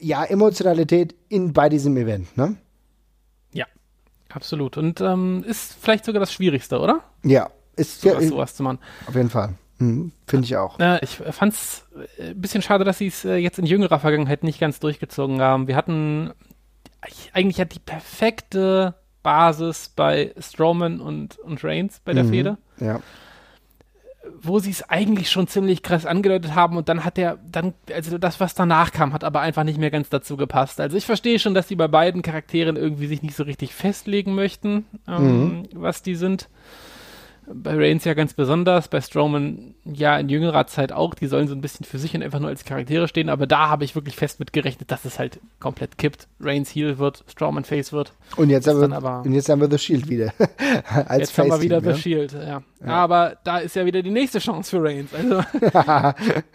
B: ja, Emotionalität in, bei diesem Event, ne?
C: Ja, absolut. Und ähm, ist vielleicht sogar das Schwierigste, oder?
B: Ja, ist
C: sowas,
B: ja,
C: sowas zu machen.
B: Auf jeden Fall. Mhm, Finde ich auch.
C: Äh, ich fand es ein bisschen schade, dass sie es äh, jetzt in jüngerer Vergangenheit nicht ganz durchgezogen haben. Wir hatten eigentlich hat die perfekte Basis bei Strowman und, und Reigns bei der
B: mhm,
C: Fehde.
B: Ja
C: wo sie es eigentlich schon ziemlich krass angedeutet haben und dann hat der, dann, also das, was danach kam, hat aber einfach nicht mehr ganz dazu gepasst. Also ich verstehe schon, dass die bei beiden Charakteren irgendwie sich nicht so richtig festlegen möchten, ähm, mhm. was die sind bei Reigns ja ganz besonders, bei Strowman ja in jüngerer Zeit auch, die sollen so ein bisschen für sich und einfach nur als Charaktere stehen, aber da habe ich wirklich fest mit gerechnet, dass es halt komplett kippt. Reigns Heel wird, Strowman Face wird.
B: Und jetzt, haben wir, aber, und jetzt haben wir The Shield wieder. [LAUGHS]
C: als jetzt haben wir wieder ja? The Shield, ja. Ja. Aber da ist ja wieder die nächste Chance für Reigns. Also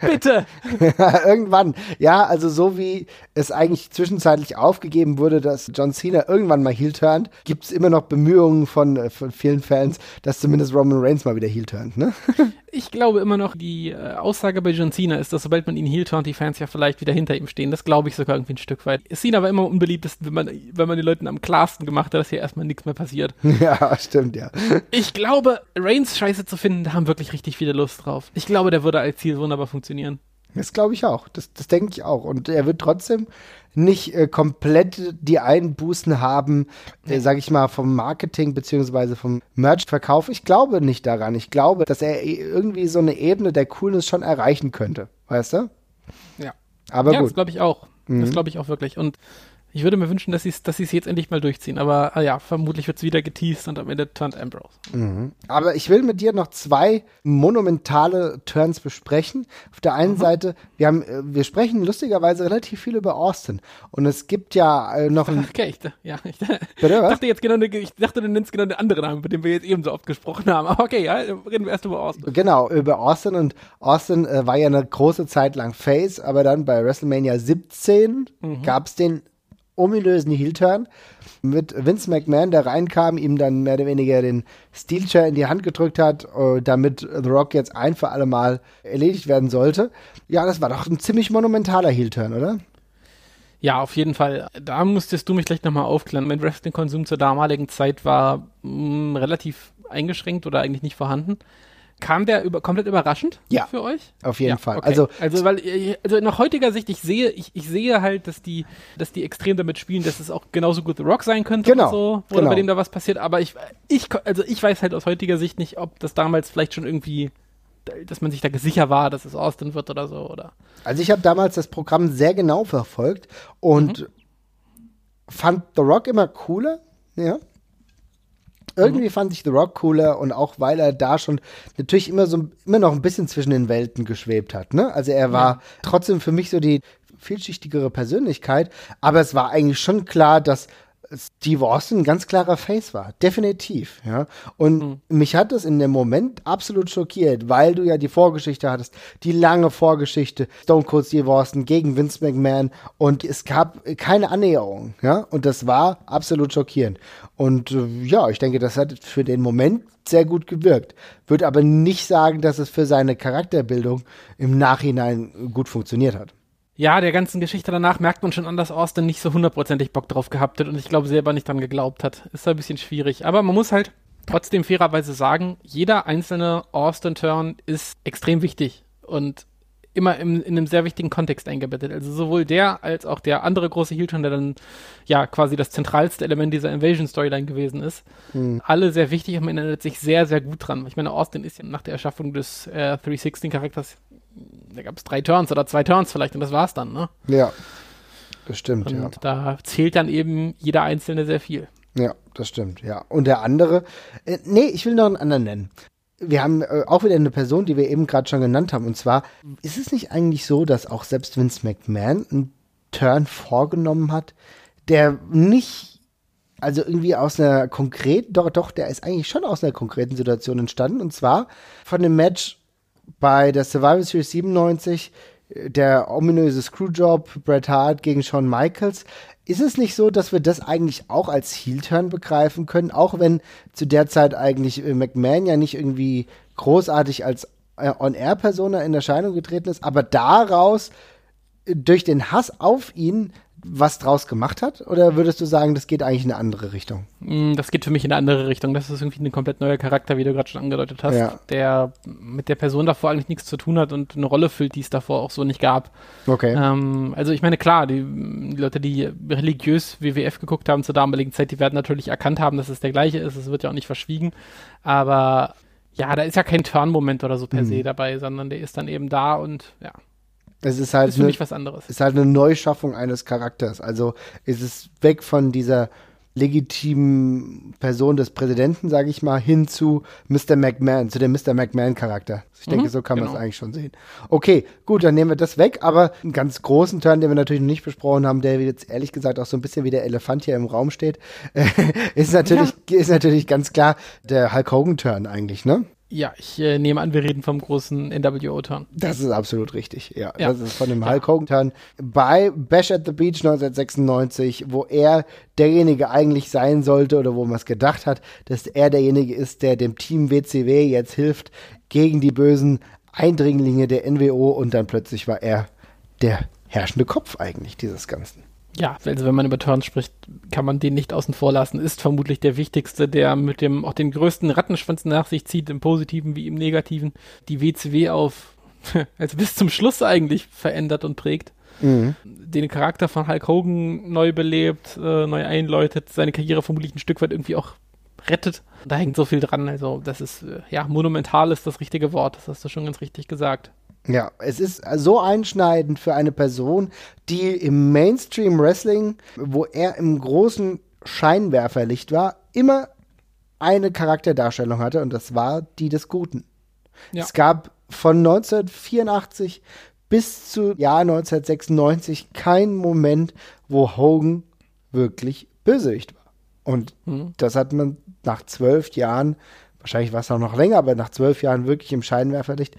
C: [LAUGHS] bitte. [LAUGHS]
B: irgendwann. Ja, also so wie es eigentlich zwischenzeitlich aufgegeben wurde, dass John Cena irgendwann mal Heel turnt, gibt es immer noch Bemühungen von, äh, von vielen Fans, dass zumindest Roman Reigns mal wieder heel turnt, ne? [LAUGHS]
C: ich glaube immer noch, die äh, Aussage bei John Cena ist, dass sobald man ihn heel turnt, die Fans ja vielleicht wieder hinter ihm stehen. Das glaube ich sogar irgendwie ein Stück weit. Cena war immer unbeliebtesten, wenn man, wenn man den Leuten am klarsten gemacht hat, dass hier erstmal nichts mehr passiert.
B: Ja, stimmt, ja.
C: Ich glaube, Reigns scheiße zu finden, da haben wirklich richtig viele Lust drauf. Ich glaube, der würde als Ziel wunderbar funktionieren.
B: Das glaube ich auch. Das, das denke ich auch. Und er wird trotzdem nicht äh, komplett die Einbußen haben, äh, sage ich mal, vom Marketing beziehungsweise vom Merch-Verkauf. Ich glaube nicht daran. Ich glaube, dass er irgendwie so eine Ebene der Coolness schon erreichen könnte. Weißt du?
C: Ja.
B: Aber ja, gut.
C: Das glaube ich auch. Mhm. Das glaube ich auch wirklich. Und ich würde mir wünschen, dass sie dass es jetzt endlich mal durchziehen. Aber ah ja, vermutlich wird es wieder geteased und am Ende turnt Ambrose.
B: Mhm. Aber ich will mit dir noch zwei monumentale Turns besprechen. Auf der einen mhm. Seite, wir haben, äh, wir sprechen lustigerweise relativ viel über Austin. Und es gibt ja äh, noch ein. [LAUGHS]
C: Okay, ich, ja, ich [LAUGHS] dachte jetzt genau, ich dachte, du nennst genau einen anderen Namen, über den wir jetzt eben so oft gesprochen haben. Aber okay, ja, reden wir erst über Austin.
B: Genau, über Austin. Und Austin äh, war ja eine große Zeit lang Face, aber dann bei WrestleMania 17 mhm. gab es den ominösen Heel-Turn mit Vince McMahon, der reinkam, ihm dann mehr oder weniger den Steel-Chair in die Hand gedrückt hat, äh, damit The Rock jetzt ein für alle Mal erledigt werden sollte. Ja, das war doch ein ziemlich monumentaler Heel-Turn, oder?
C: Ja, auf jeden Fall. Da musstest du mich gleich nochmal aufklären. Mein Wrestling-Konsum zur damaligen Zeit war mh, mm, relativ eingeschränkt oder eigentlich nicht vorhanden. Kam der über, komplett überraschend
B: ja,
C: für euch?
B: Auf jeden
C: ja,
B: Fall.
C: Okay. Also, also, weil, äh, also nach heutiger Sicht, ich sehe, ich, ich sehe halt, dass die, dass die extrem damit spielen, dass es auch genauso gut The Rock sein könnte
B: genau,
C: so, oder
B: genau.
C: bei dem da was passiert. Aber ich, ich, also ich weiß halt aus heutiger Sicht nicht, ob das damals vielleicht schon irgendwie dass man sich da sicher war, dass es Austin wird oder so, oder?
B: Also ich habe damals das Programm sehr genau verfolgt und mhm. fand The Rock immer cooler, ja. Irgendwie mhm. fand ich The Rock cooler und auch weil er da schon natürlich immer so immer noch ein bisschen zwischen den Welten geschwebt hat. Ne? Also er war ja. trotzdem für mich so die vielschichtigere Persönlichkeit, aber es war eigentlich schon klar, dass Steve Austin ein ganz klarer Face war. Definitiv, ja. Und mhm. mich hat das in dem Moment absolut schockiert, weil du ja die Vorgeschichte hattest, die lange Vorgeschichte, Stone Cold Steve Austin gegen Vince McMahon und es gab keine Annäherung, ja. Und das war absolut schockierend. Und äh, ja, ich denke, das hat für den Moment sehr gut gewirkt. Würde aber nicht sagen, dass es für seine Charakterbildung im Nachhinein gut funktioniert hat
C: ja, der ganzen Geschichte danach merkt man schon an, dass Austin nicht so hundertprozentig Bock drauf gehabt hat und ich glaube selber nicht dran geglaubt hat. Ist ein bisschen schwierig. Aber man muss halt trotzdem fairerweise sagen, jeder einzelne Austin-Turn ist extrem wichtig. Und immer im, in einem sehr wichtigen Kontext eingebettet. Also sowohl der als auch der andere große Heel-Turn, der dann ja quasi das zentralste Element dieser Invasion-Storyline gewesen ist. Mhm. Alle sehr wichtig und man erinnert sich sehr, sehr gut dran. Ich meine, Austin ist ja nach der Erschaffung des äh, 316-Charakters, da gab es drei Turns oder zwei Turns vielleicht und das war's dann, ne?
B: Ja. Das stimmt,
C: und
B: ja.
C: da zählt dann eben jeder Einzelne sehr viel.
B: Ja, das stimmt, ja. Und der andere, äh, nee, ich will noch einen anderen nennen wir haben äh, auch wieder eine Person, die wir eben gerade schon genannt haben. Und zwar ist es nicht eigentlich so, dass auch selbst Vince McMahon einen Turn vorgenommen hat, der nicht, also irgendwie aus einer konkreten, doch, doch, der ist eigentlich schon aus einer konkreten Situation entstanden. Und zwar von dem Match bei der Survivor Series 97, äh, der ominöse Screwjob, Bret Hart gegen Shawn Michaels. Ist es nicht so, dass wir das eigentlich auch als Heel-Turn begreifen können, auch wenn zu der Zeit eigentlich äh, McMahon ja nicht irgendwie großartig als äh, On-Air-Persona in Erscheinung getreten ist, aber daraus durch den Hass auf ihn was draus gemacht hat? Oder würdest du sagen, das geht eigentlich in eine andere Richtung?
C: Mm, das geht für mich in eine andere Richtung. Das ist irgendwie ein komplett neuer Charakter, wie du gerade schon angedeutet hast, ja. der mit der Person davor eigentlich nichts zu tun hat und eine Rolle füllt, die es davor auch so nicht gab.
B: Okay.
C: Ähm, also ich meine, klar, die, die, Leute, die religiös WWF geguckt haben zur damaligen Zeit, die werden natürlich erkannt haben, dass es der gleiche ist. Es wird ja auch nicht verschwiegen. Aber ja, da ist ja kein Turn-Moment oder so per mhm. se dabei, sondern der ist dann eben da und ja.
B: Es ist halt
C: ist
B: eine,
C: was anderes.
B: ist halt eine Neuschaffung eines Charakters. Also ist es weg von dieser legitimen Person des Präsidenten, sage ich mal, hin zu Mr. McMahon, zu dem Mr. McMahon-Charakter. Ich denke, mhm, so kann genau. man es eigentlich schon sehen. Okay, gut, dann nehmen wir das weg, aber einen ganz großen Turn, den wir natürlich noch nicht besprochen haben, der jetzt ehrlich gesagt auch so ein bisschen wie der Elefant hier im Raum steht, [LAUGHS] ist natürlich, ja. ist natürlich ganz klar der Hulk Hogan-Turn eigentlich, ne?
C: Ja, ich äh, nehme an, wir reden vom großen NWO-Turn.
B: Das ist absolut richtig, ja. ja. Das ist von dem Hulk Hogan-Turn bei Bash at the Beach 1996, wo er derjenige eigentlich sein sollte oder wo man es gedacht hat, dass er derjenige ist, der dem Team WCW jetzt hilft gegen die bösen Eindringlinge der NWO und dann plötzlich war er der herrschende Kopf eigentlich dieses Ganzen.
C: Ja, also wenn man über Turns spricht, kann man den nicht außen vor lassen. Ist vermutlich der wichtigste, der mit dem auch den größten Rattenschwanz nach sich zieht, im Positiven wie im Negativen, die WCW auf, [LAUGHS] also bis zum Schluss eigentlich verändert und prägt. Mhm. Den Charakter von Hulk Hogan neu belebt, äh, neu einläutet, seine Karriere vermutlich ein Stück weit irgendwie auch rettet. Da hängt so viel dran. Also, das ist, äh, ja, monumental ist das richtige Wort. Das hast du schon ganz richtig gesagt.
B: Ja, es ist so einschneidend für eine Person, die im Mainstream Wrestling, wo er im großen Scheinwerferlicht war, immer eine Charakterdarstellung hatte und das war die des Guten. Ja. Es gab von 1984 bis zu Jahr 1996 keinen Moment, wo Hogan wirklich Bösewicht war. Und mhm. das hat man nach zwölf Jahren, wahrscheinlich war es auch noch länger, aber nach zwölf Jahren wirklich im Scheinwerferlicht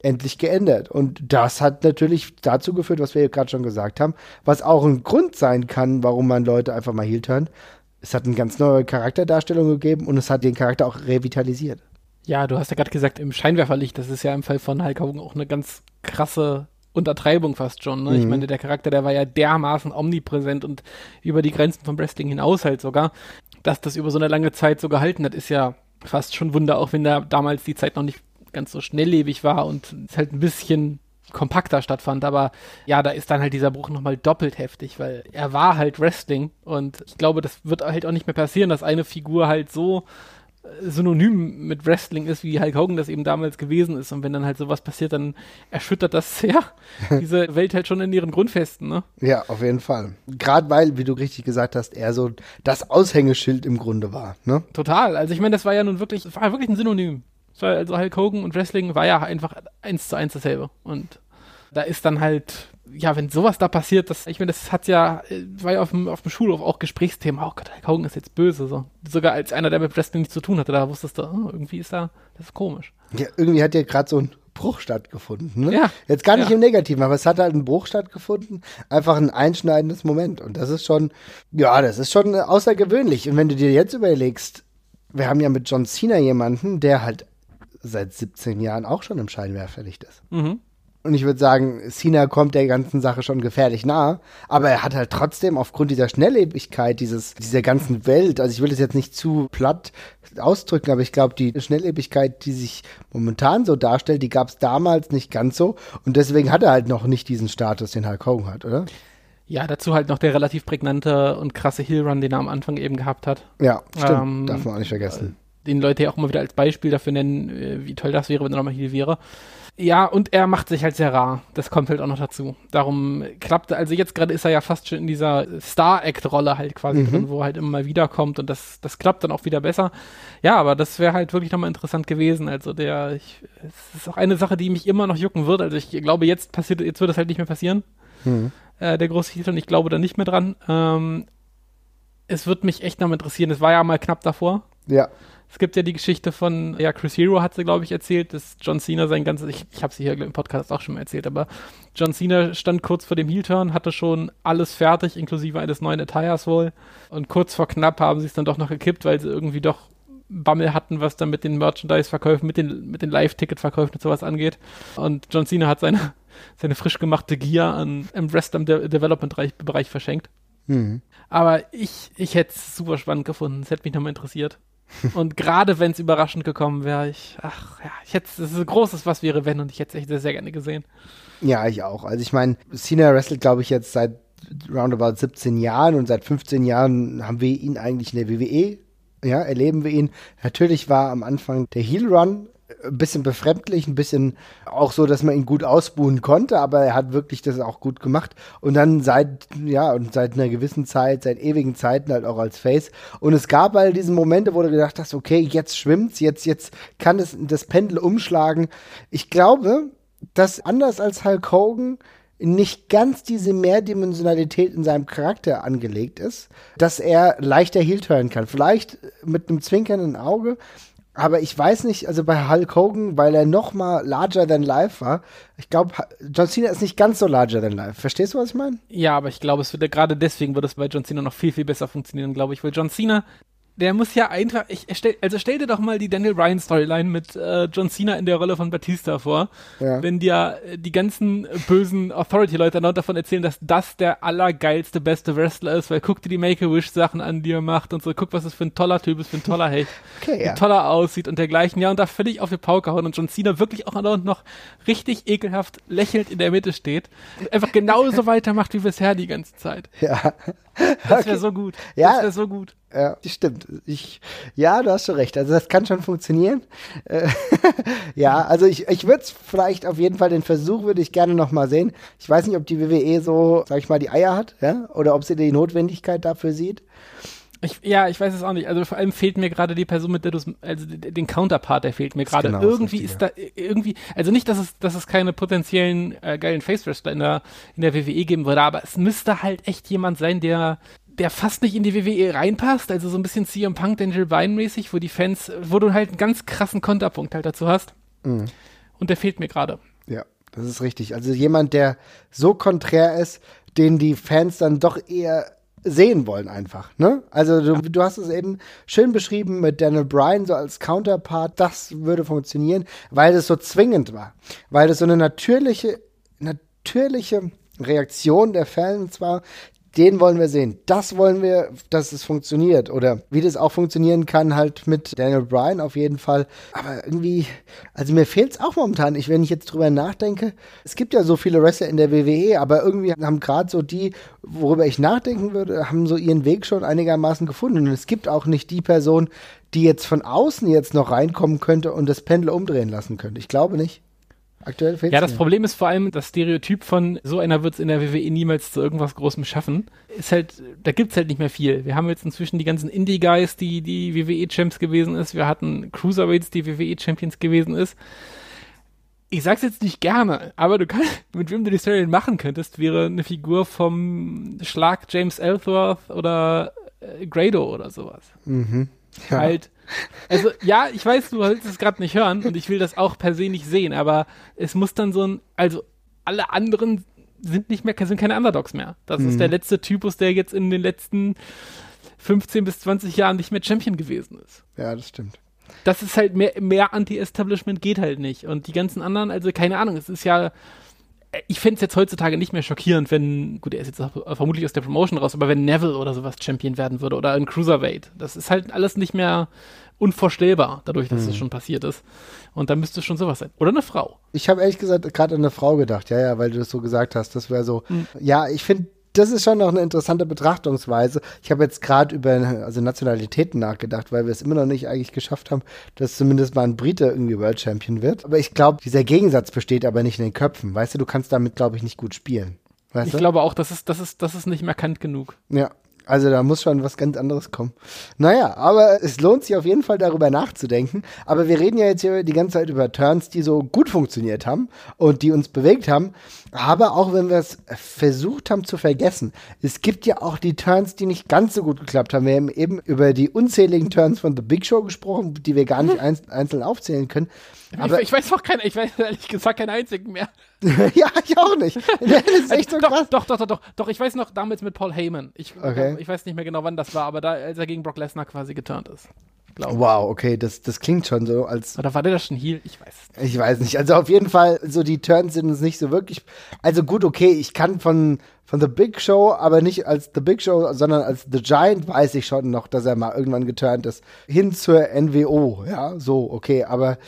B: endlich geändert. Und das hat natürlich dazu geführt, was wir gerade schon gesagt haben, was auch ein Grund sein kann, warum man Leute einfach mal hielt hören. Es hat eine ganz neue Charakterdarstellung gegeben und es hat den Charakter auch revitalisiert.
C: Ja, du hast ja gerade gesagt, im Scheinwerferlicht, das ist ja im Fall von Hulk Hogan auch eine ganz krasse Untertreibung fast schon. Ne? Mhm. Ich meine, der Charakter, der war ja dermaßen omnipräsent und über die Grenzen vom Wrestling hinaus halt sogar. Dass das über so eine lange Zeit so gehalten hat, ist ja fast schon Wunder, auch wenn da damals die Zeit noch nicht ganz so schnelllebig war und es halt ein bisschen kompakter stattfand, aber ja, da ist dann halt dieser Bruch nochmal doppelt heftig, weil er war halt Wrestling und ich glaube, das wird halt auch nicht mehr passieren, dass eine Figur halt so äh, synonym mit Wrestling ist, wie Hulk Hogan das eben damals gewesen ist. Und wenn dann halt sowas passiert, dann erschüttert das sehr [LAUGHS] diese Welt halt schon in ihren Grundfesten, ne?
B: Ja, auf jeden Fall. Gerade weil, wie du richtig gesagt hast, er so das Aushängeschild im Grunde war, ne?
C: Total. Also ich meine, das war ja nun wirklich, war wirklich ein Synonym also Hulk Hogan und Wrestling war ja einfach eins zu eins dasselbe. Und da ist dann halt, ja, wenn sowas da passiert, das, ich meine, das hat ja, war ja auf dem, auf dem Schulhof auch Gesprächsthema, oh Gott, Hulk Hogan ist jetzt böse, so. Sogar als einer, der mit Wrestling nichts zu tun hatte, da wusstest du, oh, irgendwie ist da, das ist komisch.
B: Ja, irgendwie hat ja gerade so ein Bruch stattgefunden, ne? Ja. Jetzt gar nicht ja. im Negativen, aber es hat halt ein Bruch stattgefunden, einfach ein einschneidendes Moment. Und das ist schon, ja, das ist schon außergewöhnlich. Und wenn du dir jetzt überlegst, wir haben ja mit John Cena jemanden, der halt seit 17 Jahren auch schon im Scheinwerferlicht ist. Mhm. Und ich würde sagen, Cena kommt der ganzen Sache schon gefährlich nah. Aber er hat halt trotzdem aufgrund dieser Schnelllebigkeit dieses, dieser ganzen Welt, also ich will das jetzt nicht zu platt ausdrücken, aber ich glaube, die Schnelllebigkeit, die sich momentan so darstellt, die gab es damals nicht ganz so. Und deswegen hat er halt noch nicht diesen Status, den Hulk Hogan hat, oder?
C: Ja, dazu halt noch der relativ prägnante und krasse Heel-Run, den er am Anfang eben gehabt hat.
B: Ja, stimmt.
C: Ähm,
B: Darf man auch nicht vergessen.
C: Den Leute ja auch immer wieder als Beispiel dafür nennen, äh, wie toll das wäre, wenn er nochmal Heel wäre. Ja, und er macht sich halt sehr rar. Das kommt halt auch noch dazu. Darum klappt, also jetzt gerade ist er ja fast schon in dieser Star-Act-Rolle halt quasi
B: Mhm.
C: drin, wo er halt immer mal wiederkommt und das, das klappt dann auch wieder besser. Ja, aber das wäre halt wirklich nochmal interessant gewesen. Also der, ich, es ist auch eine Sache, die mich immer noch jucken wird. Also ich glaube, jetzt passiert, jetzt wird das halt nicht mehr passieren.
B: Mhm.
C: Äh, der große Titel und ich glaube da nicht mehr dran. Ähm, es wird mich echt noch mal interessieren. Es war ja mal knapp davor.
B: Ja.
C: Es gibt ja die Geschichte von, ja, Chris Hero hat sie, glaube ich, erzählt, dass John Cena sein ganzes, ich, ich habe sie hier im Podcast auch schon mal erzählt, aber John Cena stand kurz vor dem Heel-Turn, hatte schon alles fertig, inklusive eines neuen Attires wohl. Und kurz vor knapp haben sie es dann doch noch gekippt, weil sie irgendwie doch Bammel hatten, was dann mit den Merchandise-Verkäufen, mit den, mit den Live-Ticket-Verkäufen und sowas angeht. Und John Cena hat seine, [LAUGHS] seine frisch gemachte Gear an, im Rest am De Development-Bereich verschenkt.
B: Mhm.
C: Aber ich, ich hätte es super spannend gefunden. Es hätte mich nochmal interessiert. Und gerade wenn es überraschend gekommen wäre, ich, ach ja, ich hätte es ist ein großes Was wäre, wenn und ich hätte es echt sehr, sehr gerne gesehen.
B: Ja, ich auch. Also ich meine, Cena wrestelt, glaube ich, jetzt seit roundabout 17 Jahren und seit 15 Jahren haben wir ihn eigentlich in der WWE. Ja, erleben wir ihn. Natürlich war am Anfang der Heel Run ein bisschen befremdlich, ein bisschen auch so, dass man ihn gut ausbuhen konnte, aber er hat wirklich das auch gut gemacht. Und dann seit, ja, und seit einer gewissen Zeit, seit ewigen Zeiten halt auch als Face. Und es gab halt diese Momente, wo du gedacht hast, okay, jetzt schwimmt's, jetzt, jetzt kann es das Pendel umschlagen. Ich glaube, dass anders als Hulk Hogan nicht ganz diese Mehrdimensionalität in seinem Charakter angelegt ist, dass er leichter Heel turnen kann. Vielleicht mit einem zwinkernden Auge, aber ich weiß nicht, also bei Hulk Hogan, weil er noch mal larger than life war, ich glaube, John Cena ist nicht ganz so larger than life. Verstehst du, was ich meine?
C: Ja, aber ich glaube, es würde gerade deswegen würde es bei John Cena noch viel, viel besser funktionieren, glaube ich, weil John Cena, der muss ja einfach, ich, stell, also stell dir doch mal die Daniel Bryan Storyline mit äh, John Cena in der Rolle von Batista vor,
B: Ja.
C: wenn dir äh, die ganzen bösen Authority-Leute dann davon erzählen, dass das der allergeilste, beste Wrestler ist, weil guck dir die Make-A-Wish-Sachen an, die er macht und so, guck, was das für ein toller Typ ist, für ein toller Hecht, [LAUGHS]
B: Okay, ja.
C: wie toll er aussieht und dergleichen, ja, und da völlig auf die Pauke hauen und John Cena wirklich auch noch richtig ekelhaft lächelnd in der Mitte steht einfach genauso [LAUGHS] weitermacht wie bisher die ganze Zeit.
B: Ja.
C: Das wäre so gut.
B: Ja.
C: Das wäre so gut.
B: Ja, das stimmt. Ich, ja, du hast schon recht. Also das kann schon funktionieren. Äh, [LAUGHS] ja, also ich, ich würde es vielleicht auf jeden Fall, den Versuch würde ich gerne noch mal sehen. Ich weiß nicht, ob die WWE so, sag ich mal, die Eier hat, ja, oder ob sie die Notwendigkeit dafür sieht.
C: Ich, ja, ich weiß es auch nicht. Also vor allem fehlt mir gerade die Person, mit der du also den Counterpart, der fehlt mir gerade.
B: genau
C: irgendwie ist da irgendwie, also nicht, dass es, dass es keine potenziellen äh, geilen Face Wrestler in der in der WWE geben würde, aber es müsste halt echt jemand sein, der der fast nicht in die WWE reinpasst, also so ein bisschen CM Punk, Daniel Bryan mäßig, wo die Fans, wo du halt einen ganz krassen Konterpunkt halt dazu hast.
B: Mhm.
C: Und der fehlt mir gerade.
B: Ja, das ist richtig. Also jemand, der so konträr ist, den die Fans dann doch eher sehen wollen einfach, ne? Also du, du hast es eben schön beschrieben mit Daniel Bryan so als Counterpart, das würde funktionieren, weil es so zwingend war, weil es so eine natürliche natürliche Reaktion der Fans war, den wollen wir sehen. Das wollen wir, dass es funktioniert. Oder wie das auch funktionieren kann, halt mit Daniel Bryan auf jeden Fall. Aber irgendwie, also mir fehlt es auch momentan. Ich, wenn ich jetzt drüber nachdenke, es gibt ja so viele Wrestler in der WWE, aber irgendwie haben gerade so die, worüber ich nachdenken würde, haben so ihren Weg schon einigermaßen gefunden. Und es gibt auch nicht die Person, die jetzt von außen jetzt noch reinkommen könnte und das Pendel umdrehen lassen könnte. Ich glaube nicht. Aktuell fehlt
C: Ja, das Problem ist vor allem, das Stereotyp von so einer wird es in der WWE niemals zu irgendwas Großem schaffen, ist halt, da gibt's halt nicht mehr viel. Wir haben jetzt inzwischen die ganzen Indie-Guys, die die WWE-Champs gewesen ist. Wir hatten Cruiserweights, die WWE-Champions gewesen ist. Ich sag's jetzt nicht gerne, aber du kannst, mit wem du die Story machen könntest, wäre eine Figur vom Schlag James Ellsworth oder äh, Grado oder sowas
B: Mhm. Ja.
C: halt. Also ja, ich weiß, du willst es gerade nicht hören und ich will das auch per se nicht sehen, aber es muss dann so ein, also alle anderen sind nicht mehr, sind keine Underdogs mehr. Das ist der letzte Typus, der jetzt in den letzten 15 bis 20 Jahren nicht mehr Champion gewesen ist.
B: ja, das stimmt.
C: Das ist halt mehr, mehr Anti-Establishment geht halt nicht. Und die ganzen anderen, also keine Ahnung, es ist ja, ich fände es jetzt heutzutage nicht mehr schockierend, wenn, gut, er ist jetzt vermutlich aus der Promotion raus, aber wenn Neville oder sowas Champion werden würde oder ein Cruiserweight. Das ist halt alles nicht mehr unvorstellbar, dadurch, dass es
B: Mhm.
C: schon passiert ist. Und da müsste es schon sowas sein. Oder eine Frau.
B: Ich habe ehrlich gesagt gerade an eine Frau gedacht, ja, ja, weil du das so gesagt hast. Das wäre so,
C: Hm.
B: ja, ich finde, das ist schon noch eine interessante Betrachtungsweise. Ich habe jetzt gerade über also Nationalitäten nachgedacht, weil wir es immer noch nicht eigentlich geschafft haben, dass zumindest mal ein Brite irgendwie World Champion wird. Aber ich glaube, dieser Gegensatz besteht aber nicht in den Köpfen. Weißt du, du kannst damit, glaube ich, nicht gut spielen. Weißt
C: Ich
B: du?
C: glaube auch, das ist, das ist, das ist nicht markant genug.
B: Ja, also da muss schon was ganz anderes kommen. Naja, aber es lohnt sich auf jeden Fall darüber nachzudenken. Aber wir reden ja jetzt hier die ganze Zeit über Turns, die so gut funktioniert haben und die uns bewegt haben. Aber auch wenn wir es versucht haben zu vergessen, es gibt ja auch die Turns, die nicht ganz so gut geklappt haben. Wir haben eben über die unzähligen Turns von The Big Show gesprochen, die wir gar nicht [LAUGHS] einz einzeln aufzählen können. Aber
C: ich, ich weiß auch keinen, ich weiß ehrlich gesagt keinen einzigen mehr. [LAUGHS]
B: ja, ich auch nicht. Das ist echt so
C: doch,
B: krass.
C: doch, doch, doch, doch, doch, ich weiß noch damals mit Paul Heyman. Ich,
B: Okay.
C: ich weiß nicht mehr genau, wann das war, aber da, als er gegen Brock Lesnar quasi geturnt ist.
B: Wow, okay, das, das klingt schon so, als
C: Oder war der das schon Heal? Ich weiß.
B: Ich weiß nicht. Also auf jeden Fall, so die Turns sind uns nicht so wirklich. Also gut, okay, ich kann von, von The Big Show, aber nicht als The Big Show, sondern als The Giant weiß ich schon noch, dass er mal irgendwann geturnt ist. Hin zur NWO, ja, so, okay, aber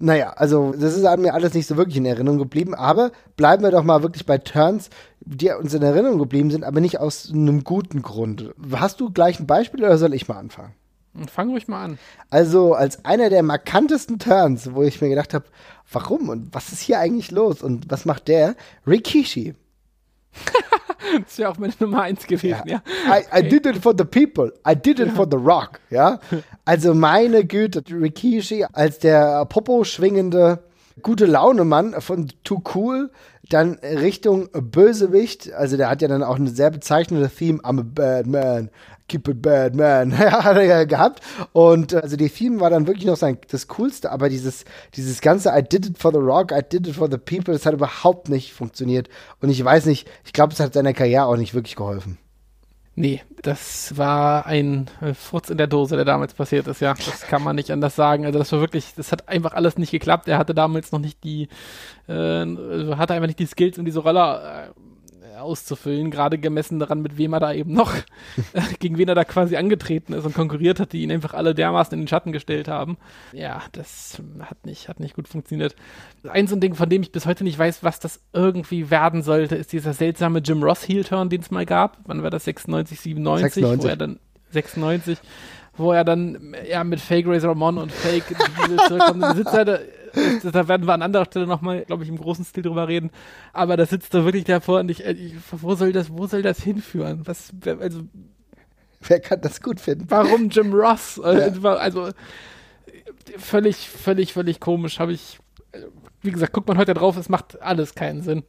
B: naja, also das ist an mir alles nicht so wirklich in Erinnerung geblieben, aber bleiben wir doch mal wirklich bei Turns, die uns in Erinnerung geblieben sind, aber nicht aus einem guten Grund. Hast du gleich ein Beispiel oder soll ich mal anfangen?
C: Fang ruhig mal an.
B: Also als einer der markantesten Turns, wo ich mir gedacht habe, warum und was ist hier eigentlich los und was macht der? Rikishi.
C: Das ist ja auch meine Nummer eins gewesen, ja.
B: I, I did it for the people. I did it for the rock. Ja. Also meine Güte, Rikishi als der Popo schwingende gute Laune Mann von Too Cool dann Richtung Bösewicht. Also der hat ja dann auch eine sehr bezeichnende Theme. I'm a bad man. Keep it bad man. [LAUGHS] Hat er ja gehabt. Und äh, also die Theme war dann wirklich noch sein, das Coolste. Aber dieses, dieses ganze I did it for the rock, I did it for the people, das hat überhaupt nicht funktioniert. Und ich weiß nicht, ich glaube, es hat seiner Karriere auch nicht wirklich geholfen.
C: Nee, das war ein äh, Furz in der Dose, der damals passiert ist, ja. Das kann man nicht anders sagen. Also das war wirklich, das hat einfach alles nicht geklappt. Er hatte damals noch nicht die, äh, also hatte einfach nicht die Skills, um diese Rolle äh, auszufüllen, gerade gemessen daran, mit wem er da eben noch, [LAUGHS] äh, gegen wen er da quasi angetreten ist und konkurriert hat, die ihn einfach alle dermaßen in den Schatten gestellt haben. Ja, das hat nicht, hat nicht gut funktioniert. Ein so ein Ding, von dem ich bis heute nicht weiß, was das irgendwie werden sollte, ist dieser seltsame Jim Ross Heel-Turn, den es mal gab. Wann war das? 96, 97,
B: 96.
C: wo er dann 96, wo er dann ja mit Fake Razor Ramon und Fake Diesel zurückkommt. Da sitzt er [LAUGHS] da, werden wir an anderer Stelle nochmal, glaube ich, im großen Stil drüber reden. Aber da sitzt er wirklich davor und ich, ich wo soll das, wo soll das hinführen? Was, also,
B: Wer kann das gut finden?
C: warum Jim Ross? [LAUGHS] Also, also völlig, völlig, völlig komisch. Habe ich, äh, wie gesagt, guckt man heute drauf, es macht alles keinen Sinn.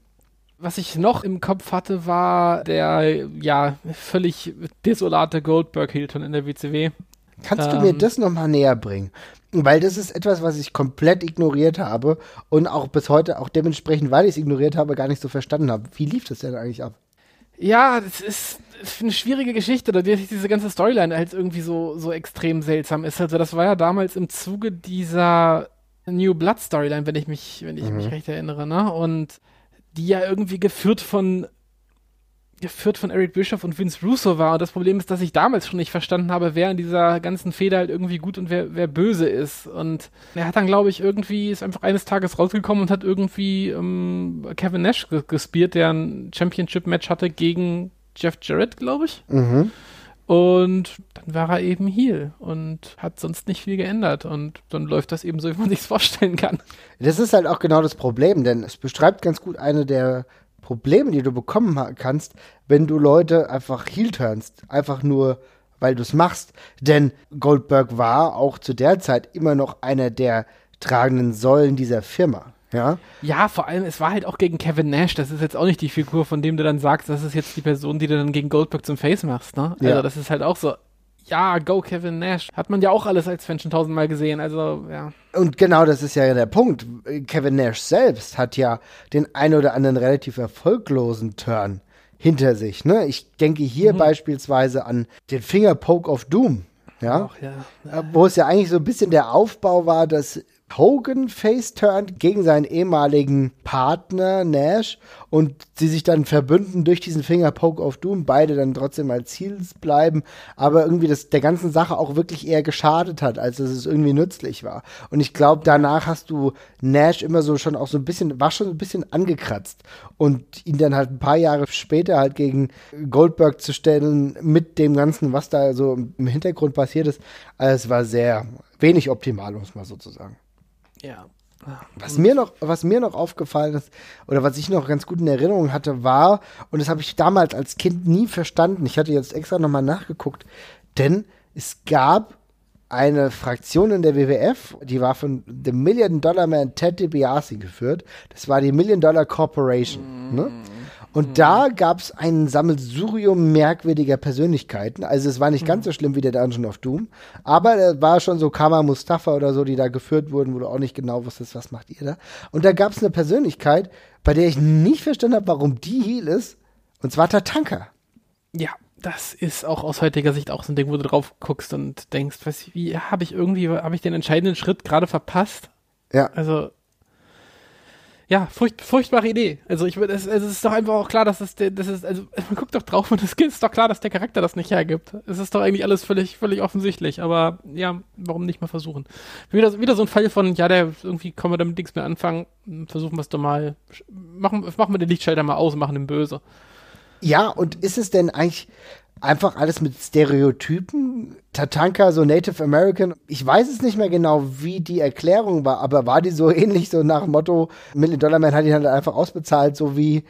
C: Was ich noch im Kopf hatte, war der, ja, völlig desolate Goldberg Hilton in der WCW.
B: Kannst du mir
C: Ähm.
B: das nochmal näher bringen? Weil das ist etwas, was ich komplett ignoriert habe und auch bis heute, auch dementsprechend, weil ich es ignoriert habe, gar nicht so verstanden habe. Wie lief das denn eigentlich ab?
C: Ja, das ist eine schwierige Geschichte, da diese ganze Storyline halt irgendwie so, so extrem seltsam ist. Also das war ja damals im Zuge dieser New Blood Storyline, wenn ich mich, wenn ich mich recht erinnere, ne? Und die ja irgendwie geführt von geführt von Eric Bischoff und Vince Russo war. Und das Problem ist, dass ich damals schon nicht verstanden habe, wer in dieser ganzen Feder halt irgendwie gut und wer, wer böse ist. Und er hat dann, glaube ich, irgendwie, ist einfach eines Tages rausgekommen und hat irgendwie ähm, Kevin Nash ge gespielt, der ein Championship-Match hatte gegen Jeff Jarrett, glaube ich.
B: Mhm.
C: Und dann war er eben Heel und hat sonst nicht viel geändert. Und dann läuft das eben so, wie man sich's vorstellen kann.
B: Das ist halt auch genau das Problem, denn es beschreibt ganz gut eine der Probleme, die du bekommen kannst, wenn du Leute einfach heel turnst. Einfach nur, weil du es machst. Denn Goldberg war auch zu der Zeit immer noch einer der tragenden Säulen dieser Firma. Ja,
C: Ja, vor allem, es war halt auch gegen Kevin Nash. Das ist jetzt auch nicht die Figur, von dem du dann sagst, das ist jetzt die Person, die du dann gegen Goldberg zum Face machst, ne?
B: Ja.
C: Also, das ist halt auch so, ja, go Kevin Nash. Hat man ja auch alles als Fan schon tausendmal gesehen, also, ja.
B: Und genau das ist ja der Punkt. Kevin Nash selbst hat ja den ein oder anderen relativ erfolglosen Turn hinter sich. Ne? Ich denke hier beispielsweise an den Fingerpoke of Doom. Ja,
C: Ach, ja.
B: Wo es ja eigentlich so ein bisschen der Aufbau war, dass Hogan face-turned gegen seinen ehemaligen Partner Nash und sie sich dann verbünden durch diesen Fingerpoke of Doom, beide dann trotzdem als Heels bleiben, aber irgendwie das der ganzen Sache auch wirklich eher geschadet hat, als dass es irgendwie nützlich war. Und ich glaube, danach hast du Nash immer so schon auch so ein bisschen, war schon ein bisschen angekratzt und ihn dann halt ein paar Jahre später halt gegen Goldberg zu stellen mit dem Ganzen, was da so im Hintergrund passiert ist, es war sehr wenig optimal, muss man sozusagen.
C: Ja.
B: Was mir noch, was mir noch aufgefallen ist, oder was ich noch ganz gut in Erinnerung hatte, war, und das habe ich damals als Kind nie verstanden, ich hatte jetzt extra nochmal nachgeguckt, denn es gab eine Fraktion in der WWF, die war von The Million Dollar Man Ted DiBiase geführt. Das war die Million Dollar Corporation. Ne? Und da gab es ein Sammelsurium merkwürdiger Persönlichkeiten. Also es war nicht ganz so schlimm wie der Dungeon of Doom, aber da war schon so Kama Mustafa oder so, die da geführt wurden, wo du auch nicht genau wusstest, was macht ihr da. Und da gab es eine Persönlichkeit, bei der ich nicht verstanden habe, warum die Heal ist. Und zwar Tatanka.
C: Ja, das ist auch aus heutiger Sicht auch so ein Ding, wo du drauf guckst und denkst, was, wie habe ich irgendwie, habe ich den entscheidenden Schritt gerade verpasst?
B: Ja.
C: Also, ja, furcht, furchtbare Idee. Also ich es, es ist doch einfach auch klar, dass es, das ist, also man guckt doch drauf und [LAUGHS] es ist doch klar, dass der Charakter das nicht hergibt. Es ist doch eigentlich alles völlig, völlig offensichtlich. Aber ja, warum nicht mal versuchen? Wieder, wieder so ein Fall von, ja, der irgendwie können wir damit nichts mehr anfangen. Versuchen wir es doch mal. Machen, machen wir den Lichtschalter mal aus und machen den böse.
B: Ja, und ist es denn eigentlich einfach alles mit Stereotypen? Tatanka, so Native American. Ich weiß es nicht mehr genau, wie die Erklärung war, aber war die so [LAUGHS] ähnlich, so nach dem Motto, Million Dollar Man hat ihn halt einfach ausbezahlt, so wie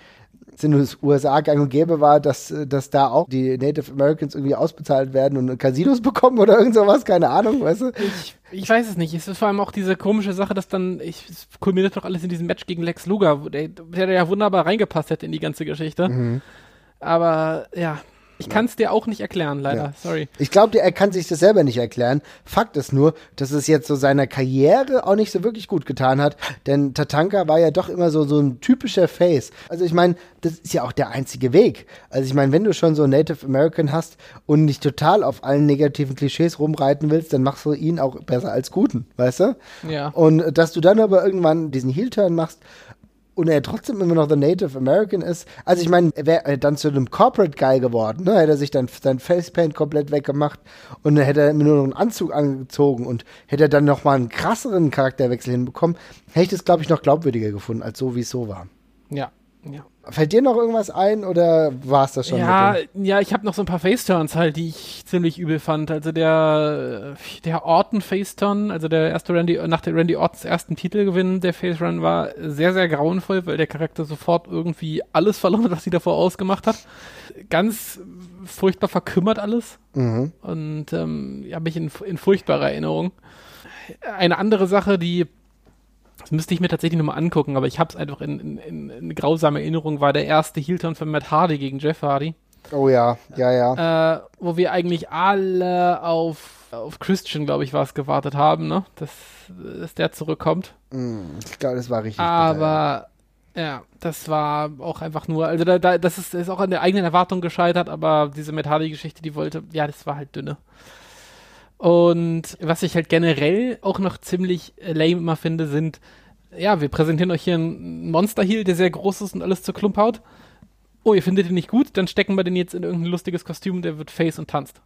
B: es in den USA gang und gäbe war, dass, dass da auch die Native Americans irgendwie ausbezahlt werden und Casinos [LAUGHS] bekommen oder irgend sowas, keine Ahnung, weißt du?
C: Ich, ich weiß es nicht. Es ist vor allem auch diese komische Sache, dass dann, ich, es kulminiert doch alles in diesem Match gegen Lex Luger, der, der ja wunderbar reingepasst hätte in die ganze Geschichte.
B: Mhm.
C: Aber ja, ich kann es dir auch nicht erklären, leider.
B: Ja.
C: Sorry.
B: Ich glaube, er kann sich das selber nicht erklären. Fakt ist nur, dass es jetzt so seiner Karriere auch nicht so wirklich gut getan hat, denn Tatanka war ja doch immer so, so ein typischer Face. Also ich meine, das ist ja auch der einzige Weg. Also ich meine, wenn du schon so Native American hast und nicht total auf allen negativen Klischees rumreiten willst, dann machst du ihn auch besser als guten, weißt du?
C: Ja.
B: Und dass du dann aber irgendwann diesen Heel-Turn machst und er trotzdem immer noch der Native American ist. Also ich meine, er wäre dann zu einem Corporate Guy geworden, ne? Hätte er sich dann sein Facepaint komplett weggemacht und dann hätte er immer nur noch einen Anzug angezogen und hätte er dann noch mal einen krasseren Charakterwechsel hinbekommen, hätte ich das glaube ich noch glaubwürdiger gefunden als so wie es so war.
C: Ja, ja.
B: Fällt dir noch irgendwas ein oder war es das schon?
C: Ja, ja, ich habe noch so ein paar Faceturns halt, die ich ziemlich übel fand. Also der der Orton Faceturn, also der erste Randy nach der Randy Ortons ersten Titelgewinn, der Face Run war sehr sehr grauenvoll, weil der Charakter sofort irgendwie alles verloren hat, was sie davor ausgemacht hat. Ganz furchtbar verkümmert alles
B: Mhm.
C: und ähm, habe ich in, in furchtbarer Erinnerung. Eine andere Sache, die das müsste ich mir tatsächlich nochmal angucken, aber ich habe es einfach in, in, in, in grausamer Erinnerung, war der erste Heel-Turn von Matt Hardy gegen Jeff Hardy,
B: Oh ja, ja, ja.
C: äh, wo wir eigentlich alle auf, auf Christian, glaube ich, war es, gewartet haben, ne? dass, dass der zurückkommt.
B: Mm, ich glaube, das war richtig. bitter, ja.
C: Aber ja, das war auch einfach nur, also da, da, das ist, ist auch an der eigenen Erwartung gescheitert, aber diese Matt Hardy-Geschichte, die wollte, ja, das war halt dünne. Und was ich halt generell auch noch ziemlich lame immer finde, sind, ja, wir präsentieren euch hier einen Monster Heel, der sehr groß ist und alles zur Klump haut. Oh, ihr findet ihn nicht gut, dann stecken wir den jetzt in irgendein lustiges Kostüm, der wird Face und tanzt.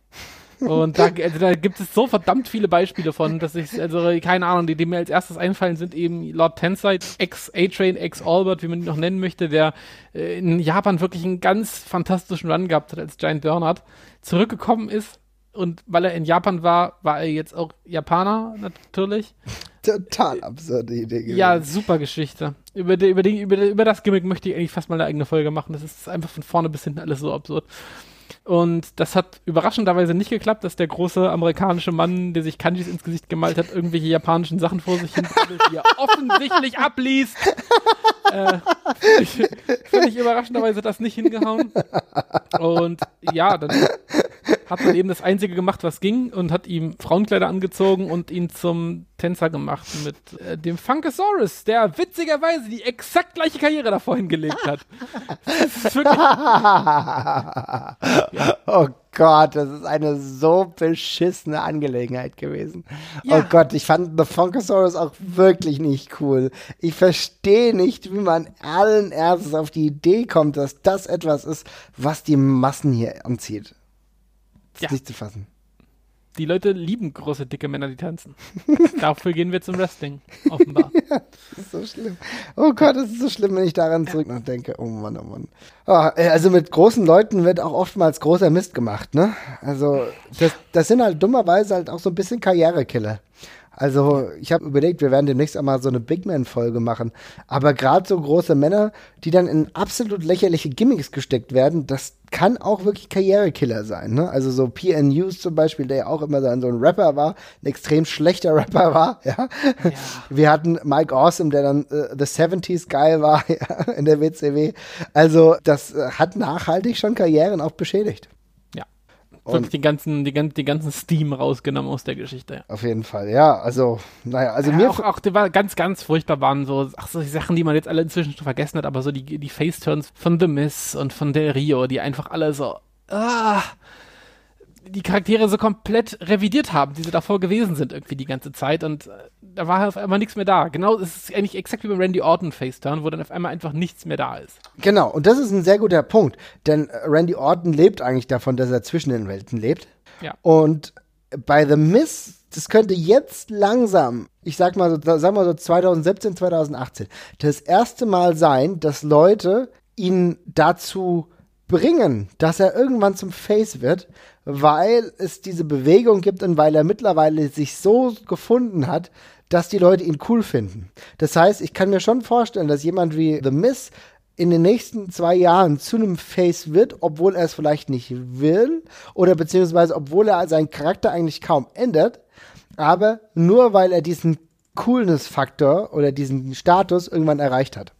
C: Und da, [LAUGHS] also da gibt es so verdammt viele Beispiele von, dass ich, also keine Ahnung, die, die mir als erstes einfallen, sind eben Lord Tenside, ex-A-Train, ex-Albert, wie man ihn noch nennen möchte, der äh, in Japan wirklich einen ganz fantastischen Run gehabt hat als Giant Bernard, zurückgekommen ist und weil er in Japan war, war er jetzt auch Japaner natürlich.
B: Total absurde Idee. gewesen.
C: Ja, super Geschichte. Über, die, über, die, über, über das Gimmick möchte ich eigentlich fast mal eine eigene Folge machen. Das ist einfach von vorne bis hinten alles so absurd. Und das hat überraschenderweise nicht geklappt, dass der große amerikanische Mann, der sich Kanjis ins Gesicht gemalt hat, irgendwelche japanischen Sachen vor sich hin die er [LAUGHS] offensichtlich abliest. äh, [LAUGHS] völlig, völlig überraschenderweise das nicht hingehauen. Und ja, dann hat man eben das Einzige gemacht, was ging und hat ihm Frauenkleider angezogen und ihn zum Tänzer gemacht mit äh, dem Funkasaurus, der witzigerweise die exakt gleiche Karriere davor hingelegt hat. Wirklich, [LAUGHS]
B: Oh Gott, das ist eine so beschissene Angelegenheit gewesen.
C: Ja.
B: Oh Gott, ich fand The Funkasaurus auch wirklich nicht cool. Ich verstehe nicht, wie man allen Ernstes auf die Idee kommt, dass das etwas ist, was die Massen hier anzieht.
C: Ja.
B: nicht zu fassen.
C: Die Leute lieben große, dicke Männer, die tanzen. [LAUGHS] Dafür gehen wir zum Wrestling, offenbar. [LAUGHS]
B: Das ist so schlimm. Oh Gott, das ist so schlimm, wenn ich daran zurück noch denke. Oh Mann, oh Mann. Äh, also mit großen Leuten wird auch oftmals großer Mist gemacht, ne? Also das, das sind halt dummerweise halt auch so ein bisschen Karrierekiller. Also ich habe überlegt, wir werden demnächst einmal so eine Big Man-Folge machen. Aber gerade so große Männer, die dann in absolut lächerliche Gimmicks gesteckt werden, das kann auch wirklich Karrierekiller sein. Ne? Also so PN News zum Beispiel, der ja auch immer so ein so ein Rapper war, ein extrem schlechter Rapper war. [LAUGHS] Ja? Wir hatten Mike Awesome, der dann äh, The 70s Guy war [LAUGHS] ja, in der WCW. Also das äh, hat nachhaltig schon Karrieren auch beschädigt.
C: Wirklich den ganzen, die, gan- den ganzen Steam rausgenommen aus der Geschichte.
B: Auf jeden Fall, ja. Also, naja, also
C: Ja,
B: mir.
C: auch, auch, die war ganz, ganz furchtbar waren so, ach, so die Sachen, die man jetzt alle inzwischen schon vergessen hat, aber so die, die Face-Turns von The Miz und von Del Rio, die einfach alle so, ah, die Charaktere so komplett revidiert haben, die sie davor gewesen sind irgendwie die ganze Zeit und äh, da war auf einmal nichts mehr da. Genau, es ist eigentlich exakt wie beim Randy Orton Face-Turn, wo dann auf einmal einfach nichts mehr da ist.
B: Genau, und das ist ein sehr guter Punkt, denn äh, Randy Orton lebt eigentlich davon, dass er zwischen den Welten lebt.
C: Ja.
B: Und bei The Miss, das könnte jetzt langsam, ich sag mal so, sag mal so 2017, 2018, das erste Mal sein, dass Leute ihn dazu bringen, dass er irgendwann zum Face wird, weil es diese Bewegung gibt und weil er mittlerweile sich so gefunden hat, dass die Leute ihn cool finden. Das heißt, ich kann mir schon vorstellen, dass jemand wie The Miss in den nächsten zwei Jahren zu einem Face wird, obwohl er es vielleicht nicht will oder beziehungsweise obwohl er seinen Charakter eigentlich kaum ändert, aber nur weil er diesen Coolness-Faktor oder diesen Status irgendwann erreicht hat.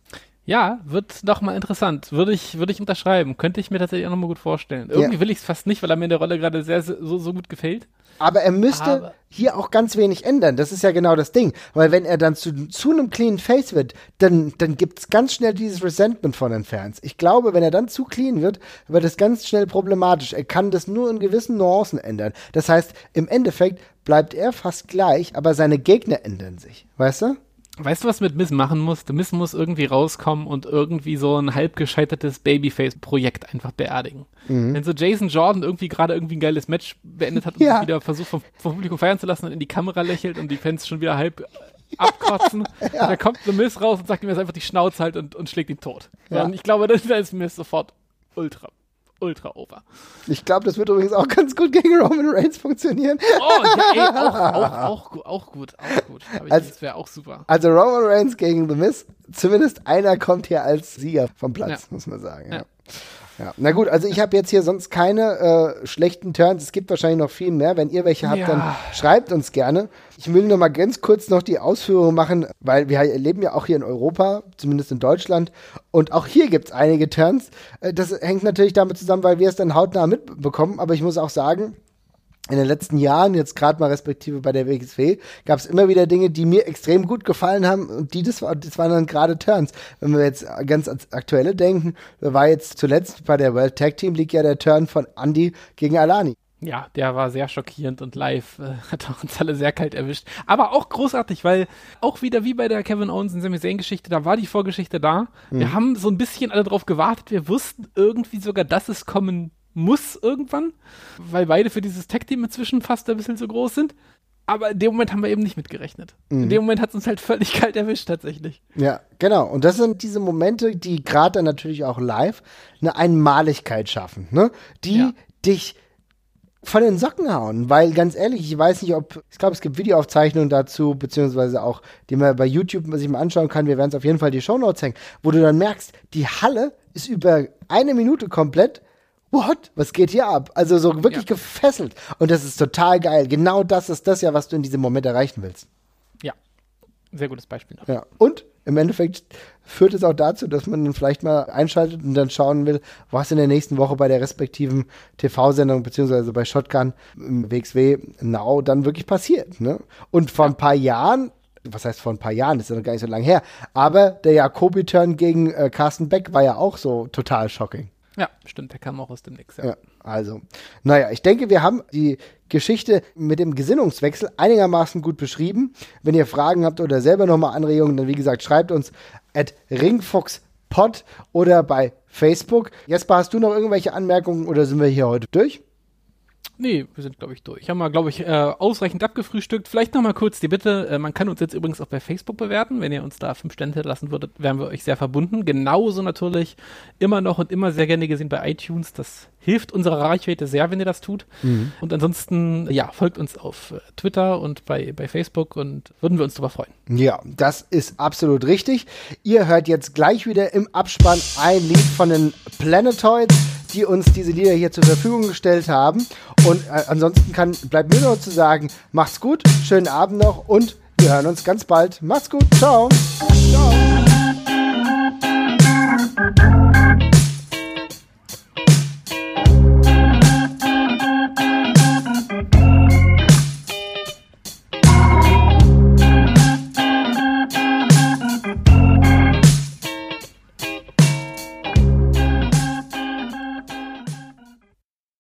C: Ja, wird doch mal interessant. Würde ich, würde ich unterschreiben. Könnte ich mir tatsächlich auch nochmal gut vorstellen. Irgendwie
B: Ja.
C: will ich es fast nicht, weil er mir in der Rolle gerade sehr, sehr so, so gut gefällt.
B: Aber er müsste
C: Aber-
B: hier auch ganz wenig ändern. Das ist ja genau das Ding. Weil wenn er dann zu, zu einem clean Face wird, dann, dann gibt es ganz schnell dieses Resentment von den Fans. Ich glaube, wenn er dann zu clean wird, wird es ganz schnell problematisch. Er kann das nur in gewissen Nuancen ändern. Das heißt, im Endeffekt bleibt er fast gleich, aber seine Gegner ändern sich. Weißt du?
C: Weißt du, was mit Miss machen muss? Miss muss irgendwie rauskommen und irgendwie so ein halb gescheitertes Babyface-Projekt einfach beerdigen. Wenn so Jason Jordan irgendwie gerade irgendwie ein geiles Match beendet hat und
B: Ja.
C: sich wieder versucht vom, vom Publikum feiern zu lassen und in die Kamera lächelt und die Fans schon wieder halb abkotzen, [LAUGHS] da kommt The Miss raus und sagt ihm jetzt einfach die Schnauze halt und, und schlägt ihn tot. So,
B: Ja.
C: Und ich glaube, [LAUGHS] dann ist Miss sofort ultra, ultra over.
B: Ich glaube, das wird übrigens auch ganz gut gegen Roman Reigns funktionieren.
C: Oh, ja, ey, auch, [LAUGHS] auch, auch, gu- auch gut, auch gut.
B: Also-
C: das wäre auch super.
B: Also Roman Reigns gegen The Miz, zumindest einer kommt hier als Sieger vom Platz,
C: Ja.
B: muss man sagen. Ja.
C: Ja.
B: Ja. Na gut, also ich habe jetzt hier sonst keine äh, schlechten Turns. Es gibt wahrscheinlich noch viel mehr. Wenn ihr welche habt,
C: Ja.
B: dann schreibt uns gerne. Ich will nur mal ganz kurz noch die Ausführung machen, weil wir leben ja auch hier in Europa, zumindest in Deutschland. Und auch hier gibt es einige Turns. Äh, das hängt natürlich damit zusammen, weil wir es dann hautnah mitbekommen. Aber ich muss auch sagen, in den letzten Jahren, jetzt gerade mal respektive bei der WXW, gab es immer wieder Dinge, die mir extrem gut gefallen haben und die, das, war, das waren dann gerade Turns. Wenn wir jetzt ganz ans aktuelle denken, war jetzt zuletzt bei der World Tag Team League ja der Turn von Andy gegen Alani.
C: Ja, der war sehr schockierend und live äh, [LAUGHS] hat uns alle sehr kalt erwischt. Aber auch großartig, weil auch wieder wie bei der Kevin Owens und Sami Zayn Geschichte, da war die Vorgeschichte da. Wir haben so ein bisschen alle drauf gewartet. Wir wussten irgendwie sogar, dass es kommen muss irgendwann, weil beide für dieses Tag-Team inzwischen fast ein bisschen zu groß sind. Aber in dem Moment haben wir eben nicht mitgerechnet. In dem Moment hat es uns halt völlig kalt erwischt, tatsächlich.
B: Ja, genau. Und das sind diese Momente, die gerade dann natürlich auch live eine Einmaligkeit schaffen, ne? Die
C: Ja.
B: dich von den Socken hauen, weil ganz ehrlich, ich weiß nicht, ob, ich glaube, es gibt Videoaufzeichnungen dazu, beziehungsweise auch, die man bei YouTube sich mal anschauen kann, wir werden es auf jeden Fall die Shownotes hängen, wo du dann merkst, die Halle ist über eine Minute komplett, what, was geht hier ab? Also so wirklich
C: Ja.
B: gefesselt und das ist total geil. Genau das ist das ja, was du in diesem Moment erreichen willst.
C: Ja. Sehr gutes Beispiel. noch.
B: Ja. Und im Endeffekt führt es auch dazu, dass man dann vielleicht mal einschaltet und dann schauen will, was in der nächsten Woche bei der respektiven TV-Sendung beziehungsweise bei Shotgun im WXW Now dann wirklich passiert. Ne? Und vor ein paar Jahren, was heißt vor ein paar Jahren, das ist ja noch gar nicht so lange her, aber der Jacobi-Turn gegen äh, Carsten Beck war ja auch so total shocking.
C: Ja, stimmt, der kam auch aus dem Nix, ja.
B: Ja, also, naja, ich denke, wir haben die Geschichte mit dem Gesinnungswechsel einigermaßen gut beschrieben. Wenn ihr Fragen habt oder selber nochmal Anregungen, dann wie gesagt, schreibt uns at ringfoxpod oder bei Facebook. Jesper, hast du noch irgendwelche Anmerkungen oder sind wir hier heute durch?
C: Nee, wir sind, glaube ich, durch. Haben wir, glaube ich, äh, ausreichend abgefrühstückt. Vielleicht noch mal kurz die Bitte, äh, man kann uns jetzt übrigens auch bei Facebook bewerten. Wenn ihr uns da fünf Stände lassen würdet, wären wir euch sehr verbunden. Genauso natürlich immer noch und immer sehr gerne gesehen bei iTunes. Das hilft unserer Reichweite sehr, wenn ihr das tut.
B: Mhm.
C: Und ansonsten, ja, folgt uns auf äh, Twitter und bei, bei Facebook und würden wir uns darüber freuen.
B: Ja, das ist absolut richtig. Ihr hört jetzt gleich wieder im Abspann ein Lied von den Planetoids, die uns diese Lieder hier zur Verfügung gestellt haben. Und äh, ansonsten kann, bleibt mir nur zu sagen, macht's gut, schönen Abend noch und wir hören uns ganz bald. Macht's gut, ciao. Ciao.